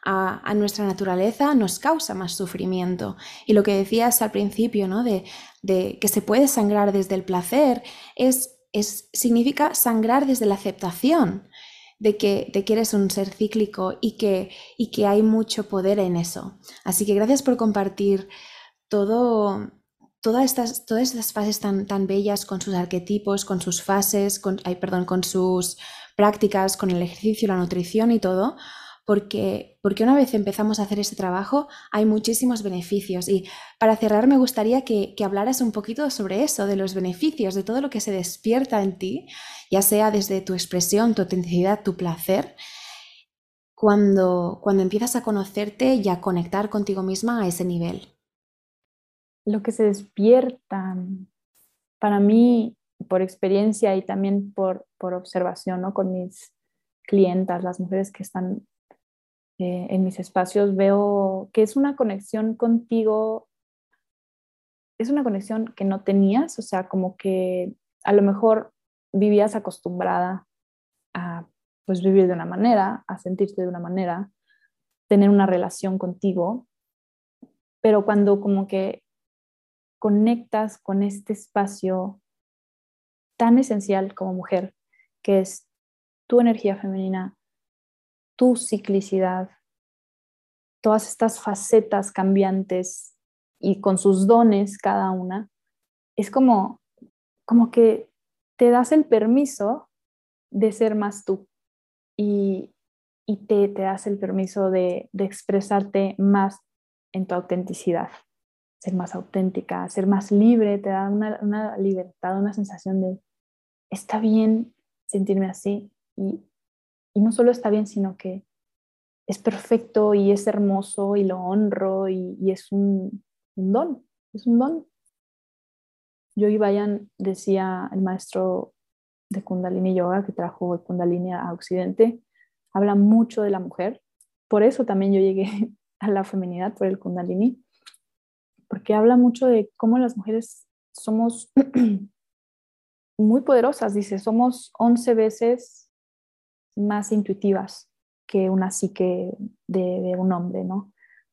a, nuestra naturaleza nos causa más sufrimiento. Y lo que decías al principio, ¿no? De, que se puede sangrar desde el placer, es, es, significa sangrar desde la aceptación de que, de que eres un ser cíclico y que, y que hay mucho poder en eso. Así que gracias por compartir todo, todas estas, todas estas fases tan, tan bellas con sus arquetipos, con sus fases, con, perdón, con sus prácticas, con el ejercicio, la nutrición y todo, porque, porque una vez empezamos a hacer ese trabajo hay muchísimos beneficios. Y para cerrar me gustaría que, que, hablaras un poquito sobre eso, de los beneficios, de todo lo que se despierta en ti, ya sea desde tu expresión, tu autenticidad, tu placer, cuando, cuando empiezas a conocerte y a conectar contigo misma a ese nivel. Lo que se despierta, para mí, por experiencia y también por, por observación ¿no? con mis clientas, las mujeres que están eh, en mis espacios, veo que es una conexión contigo, es una conexión que no tenías, o sea, como que a lo mejor vivías acostumbrada a pues vivir de una manera, a sentirte de una manera, tener una relación contigo, pero cuando como que conectas con este espacio tan esencial como mujer, que es tu energía femenina, tu ciclicidad, todas estas facetas cambiantes y con sus dones cada una, es como, como que te das el permiso de ser más tú y, te, das el permiso de, de expresarte más en tu autenticidad. Ser más auténtica, ser más libre, te da una, una, libertad, una sensación de está bien sentirme así y, no solo está bien, sino que es perfecto y es hermoso y lo honro y, es un, don, es un don. Yogi Bayan decía el maestro de Kundalini Yoga que trajo el Kundalini a Occidente, habla mucho de la mujer. Por eso también yo llegué a la feminidad, por el Kundalini, porque habla mucho de cómo las mujeres somos muy poderosas, dice, somos 11 veces más intuitivas que una psique de, un hombre, ¿no?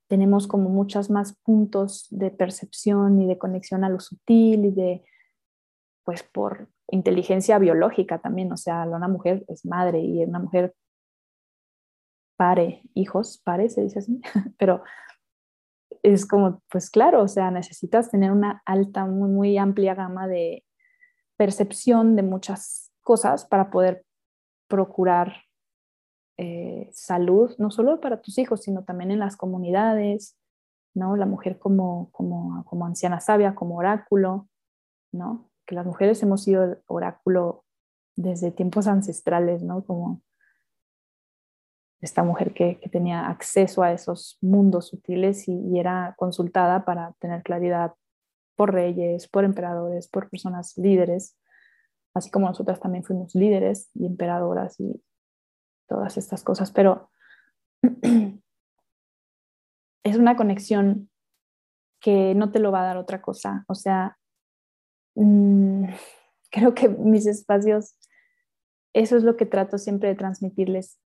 Tenemos como muchas más puntos de percepción y de conexión a lo sutil y de, pues por inteligencia biológica también, o sea, una mujer es madre y una mujer pare hijos, pare se dice así, pero es como, pues claro, o sea, necesitas tener una alta, muy, muy amplia gama de, percepción de muchas cosas para poder procurar eh, salud, no solo para tus hijos, sino también en las comunidades, ¿no? La mujer como, como, como anciana sabia, como oráculo, ¿no? Que las mujeres hemos sido oráculo desde tiempos ancestrales, ¿no? Como esta mujer que, tenía acceso a esos mundos sutiles y, era consultada para tener claridad por reyes, por emperadores, por personas líderes, así como nosotras también fuimos líderes y emperadoras y todas estas cosas, pero es una conexión que no te lo va a dar otra cosa. O sea, mm, creo que mis espacios, eso es lo que trato siempre de transmitirles.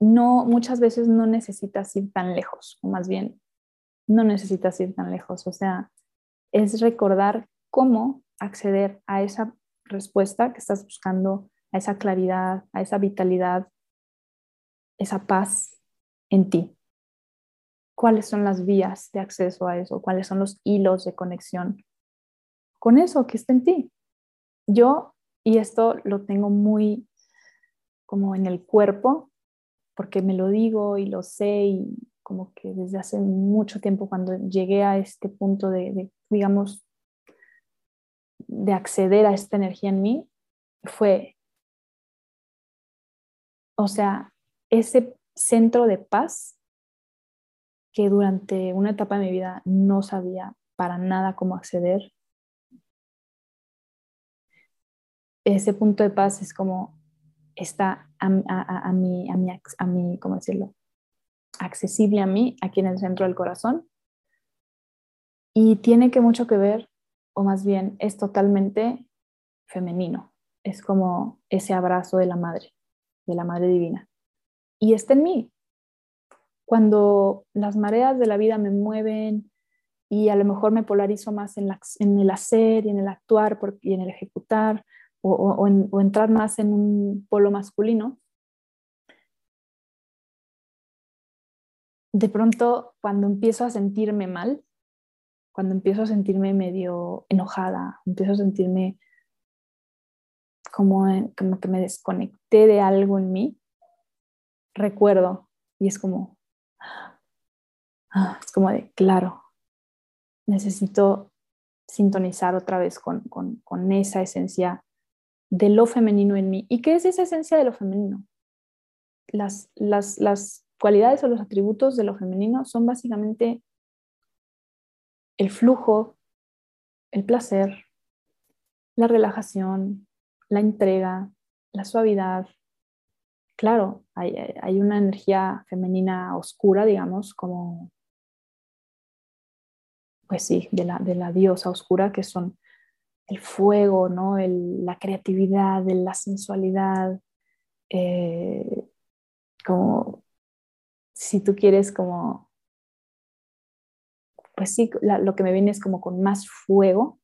No, muchas veces no necesitas ir tan lejos, o más bien, no necesitas ir tan lejos. O sea, es recordar cómo acceder a esa respuesta que estás buscando, a esa claridad, a esa vitalidad, esa paz en ti. ¿Cuáles son las vías de acceso a eso? ¿Cuáles son los hilos de conexión con eso que está en ti? Yo, y esto lo tengo muy como en el cuerpo, porque me lo digo y lo sé y como que desde hace mucho tiempo cuando llegué a este punto de, digamos, de acceder a esta energía en mí, fue, o sea, ese centro de paz que durante una etapa de mi vida no sabía para nada cómo acceder. Ese punto de paz es como está a, a, a, mi, a, a ¿cómo decirlo? accesible a mí, aquí en el centro del corazón. Y tiene que mucho que ver, o más bien es totalmente femenino. Es como ese abrazo de la madre, de la madre divina. Y está en mí. cuando las mareas de la vida me mueven y a lo mejor me polarizo más en, el hacer y en el actuar y en el ejecutar o, entrar más en un polo masculino, de pronto cuando empiezo a sentirme mal, cuando empiezo a sentirme medio enojada, empiezo a sentirme como, como que me desconecté de algo en mí, recuerdo y es como, ah, es como de, claro, necesito sintonizar otra vez con, esa esencia de lo femenino en mí. ¿Y qué es esa esencia de lo femenino? Las, las, las cualidades o los atributos de lo femenino son básicamente el flujo, el placer, la relajación, la entrega, la suavidad. Claro, hay, una energía femenina oscura, digamos, como pues sí, de la, de la diosa oscura, que son el fuego, ¿no? la creatividad, la sensualidad, eh, como si tú quieres como, pues sí, lo que me viene es como con más fuego,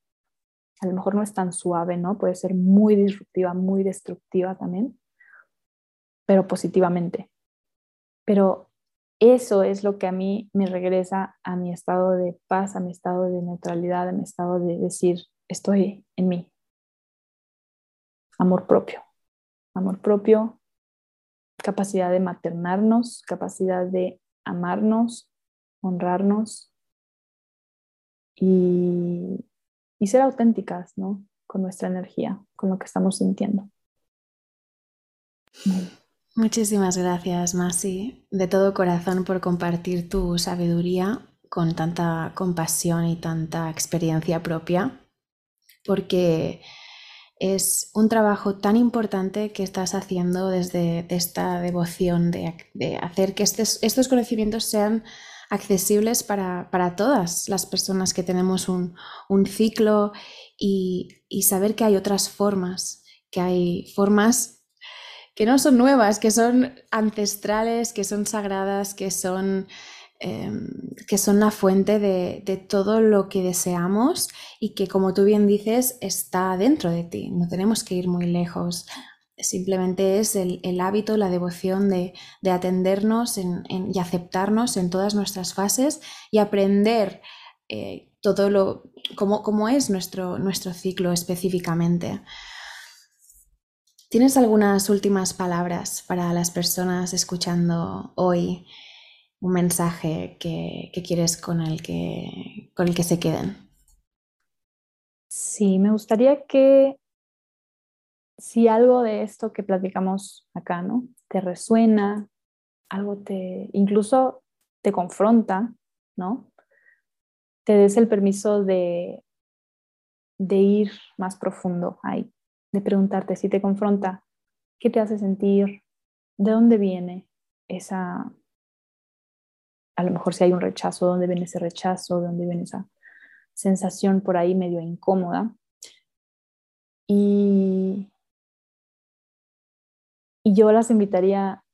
a lo mejor no es tan suave, ¿no? Puede ser muy disruptiva, muy destructiva también, pero positivamente. Pero eso es lo que a mí me regresa a mi estado de paz, a mi estado de neutralidad, a mi estado de decir, estoy en mí. Amor propio. Amor propio, capacidad de maternarnos, capacidad de amarnos, honrarnos y, ser auténticas, ¿no? Con nuestra energía, con lo que estamos sintiendo. Muchísimas gracias, Masi, de todo corazón por compartir tu sabiduría con tanta compasión y tanta experiencia propia, porque es un trabajo tan importante que estás haciendo desde esta devoción de, hacer que estos, conocimientos sean accesibles para, todas las personas que tenemos un, ciclo y, y saber que hay otras formas, que hay formas que no son nuevas, que son ancestrales, que son sagradas, que son, em, que son la fuente de, todo lo que deseamos y que, como tú bien dices, está dentro de ti. No tenemos que ir muy lejos. Simplemente es el, hábito, la devoción de, atendernos y aceptarnos en todas nuestras fases y aprender eh, todo lo, cómo, es nuestro, nuestro ciclo específicamente. ¿Tienes algunas últimas palabras para las personas escuchando hoy? Un mensaje que, quieres con el que, con el que se queden. Sí, me gustaría que si algo de esto que platicamos acá, ¿no? Te resuena, algo te, incluso te confronta, ¿no? Te des el permiso de, de ir más profundo ahí de preguntarte si te confronta, ¿qué te hace sentir? ¿De dónde viene esa, a lo mejor si hay un rechazo, dónde viene ese rechazo, de dónde viene esa sensación por ahí medio incómoda? Y, y yo las invitaría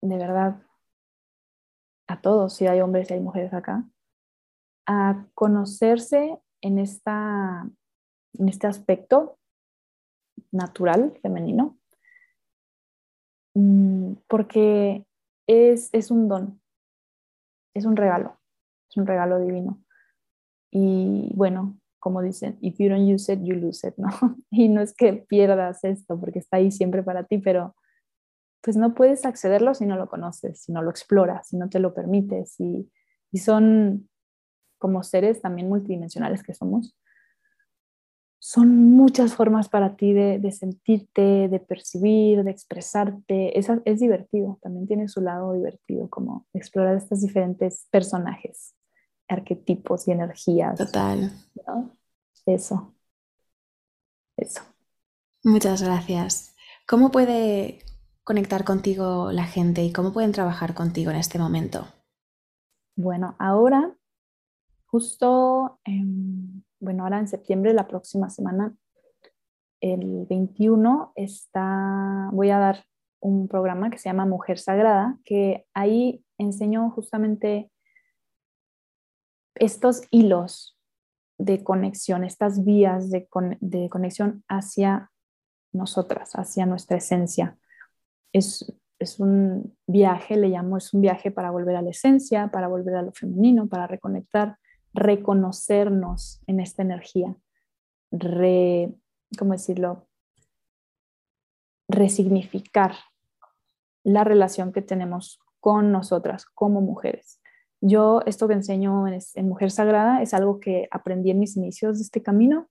de verdad a todos, si hay hombres y hay mujeres acá, a conocerse en, esta, en este aspecto natural, femenino, mm, porque es, es un don, es un regalo, es un regalo divino. Y bueno, como dicen, if you don't use it, you lose it, ¿no? Y no es que pierdas esto porque está ahí siempre para ti, pero pues no puedes accederlo si no lo conoces, si no lo exploras, si no te lo permites. Y, y son como seres también multidimensionales que somos, son muchas formas para ti de, sentirte, de percibir, de expresarte. Es, es divertido, también tiene su lado divertido, como explorar estos diferentes personajes, arquetipos y energías. Total. Eso. Eso. Muchas gracias. ¿Cómo puede conectar contigo la gente y cómo pueden trabajar contigo en este momento? Bueno, ahora, justo... en bueno, ahora en septiembre, la próxima semana, el 21, está, voy a dar un programa que se llama Mujer Sagrada, que ahí enseño justamente estos hilos de conexión, estas vías de, conexión hacia nosotras, hacia nuestra esencia. Es, es un viaje, le llamo, es un viaje para volver a la esencia, para volver a lo femenino, para reconectar, reconocernos en esta energía, re, ¿cómo decirlo? Resignificar la relación que tenemos con nosotras como mujeres. Yo esto que enseño en, Mujer Sagrada es algo que aprendí en mis inicios de este camino,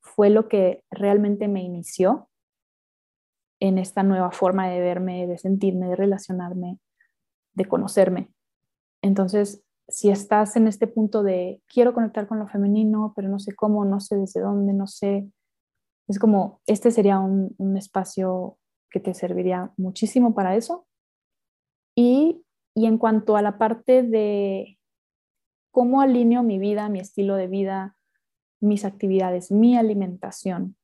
fue lo que realmente me inició en esta nueva forma de verme, de sentirme, de relacionarme, de conocerme. Entonces, si estás en este punto de quiero conectar con lo femenino, pero no sé cómo, no sé desde dónde, no sé, es como, este sería un, espacio que te serviría muchísimo para eso. Y y en cuanto a la parte de cómo alineo mi vida, mi estilo de vida, mis actividades, mi alimentación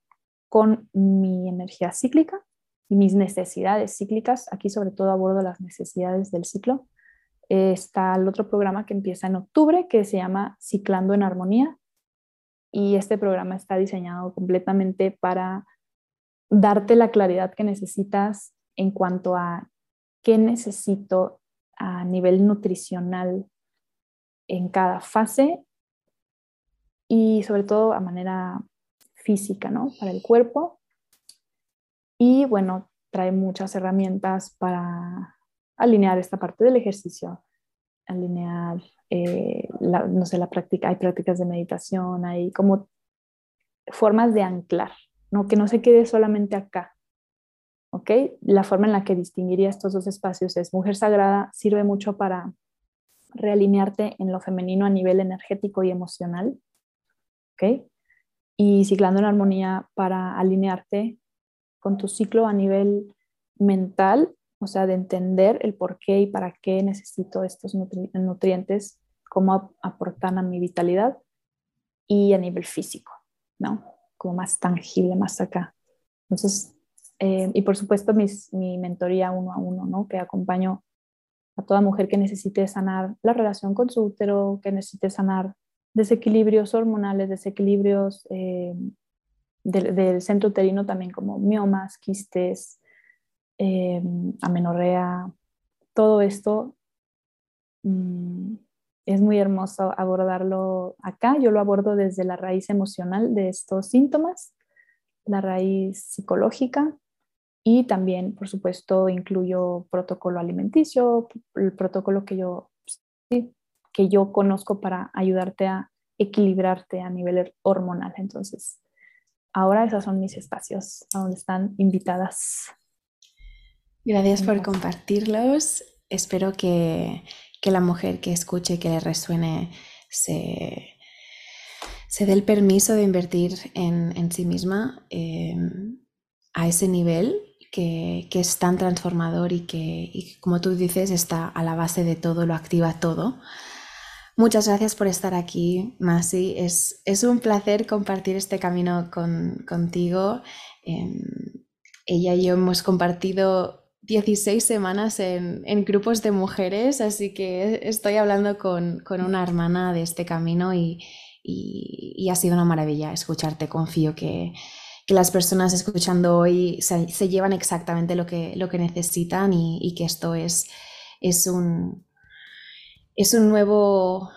con mi energía cíclica y mis necesidades cíclicas, aquí sobre todo abordo las necesidades del ciclo, está el otro programa que empieza en octubre que se llama Ciclando en Armonía y este programa está diseñado completamente para darte la claridad que necesitas en cuanto a qué necesito a nivel nutricional en cada fase y sobre todo a manera física, ¿no? Para el cuerpo. Y bueno, trae muchas herramientas para alinear esta parte del ejercicio, alinear, eh, no sé, la práctica, hay prácticas de meditación, hay como formas de anclar, ¿no? Que no se quede solamente acá, ¿ok? La forma en la que distinguiría estos dos espacios es mujer sagrada, sirve mucho para realinearte en lo femenino a nivel energético y emocional, ¿ok? Y ciclando en armonía para alinearte con tu ciclo a nivel mental, o sea, de entender el por qué y para qué necesito estos nutrientes, cómo aportan a mi vitalidad y a nivel físico, ¿no? Como más tangible, más acá. Entonces, eh, y por supuesto mi mentoría uno a uno, ¿no? que acompaño a toda mujer que necesite sanar la relación con su útero, que necesite sanar desequilibrios hormonales, desequilibrios eh, del, centro uterino también como miomas, quistes, eh, amenorrea, todo esto mm, es muy hermoso abordarlo acá. Yo lo abordo desde la raíz emocional de estos síntomas, la raíz psicológica, y también, por supuesto, incluyo protocolo alimenticio, el protocolo que yo, que yo conozco para ayudarte a equilibrarte a nivel hormonal. Entonces, ahora esos son mis espacios a donde están invitadas. Gracias por compartirlos. Espero que, que la mujer que escuche, que le resuene, se, se dé el permiso de invertir en, en sí misma eh, a ese nivel que, es tan transformador y que, como tú dices, está a la base de todo, lo activa todo. Muchas gracias por estar aquí, Masi. Es, es un placer compartir este camino con, contigo. Em, ella y yo hemos compartido 16 semanas en, en, grupos de mujeres, así que estoy hablando con, con una hermana de este camino y, y, y, ha sido una maravilla escucharte. Confío que, que las personas escuchando hoy se, llevan exactamente lo que, lo que necesitan y, que esto es, es, un, es un nuevo,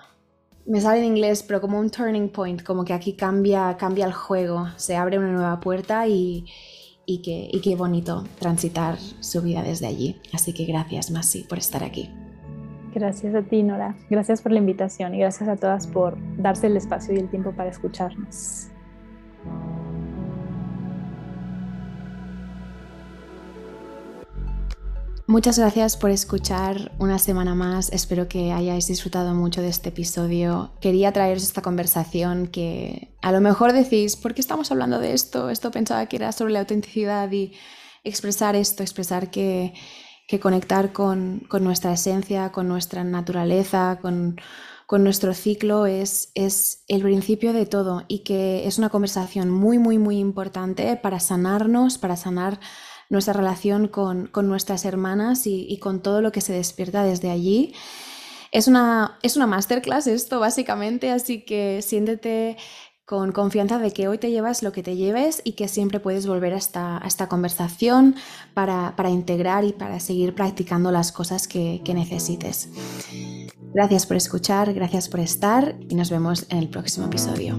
me sale en inglés, pero como un turning point, como que aquí cambia, cambia el juego, se abre una nueva puerta y, y, que, y qué bonito transitar su vida desde allí. Así que gracias, Masi, por estar aquí. Gracias a ti, Nora. Gracias por la invitación y gracias a todas por darse el espacio y el tiempo para escucharnos. Muchas gracias por escuchar una semana más. Espero que hayáis disfrutado mucho de este episodio. Quería traeros esta conversación que a lo mejor decís, ¿por qué estamos hablando de esto? Esto pensaba que era sobre la autenticidad y expresar esto, expresar que, conectar con, nuestra esencia, con nuestra naturaleza, con, nuestro ciclo es, el principio de todo y que es una conversación muy, muy, muy importante para sanarnos, para sanar nuestra relación con, nuestras hermanas y, con todo lo que se despierta desde allí. Es una, es una masterclass esto, básicamente, así que siéntete con confianza de que hoy te llevas lo que te lleves y que siempre puedes volver a esta, conversación para, integrar y para seguir practicando las cosas que necesites. Gracias por escuchar, gracias por estar y nos vemos en el próximo episodio.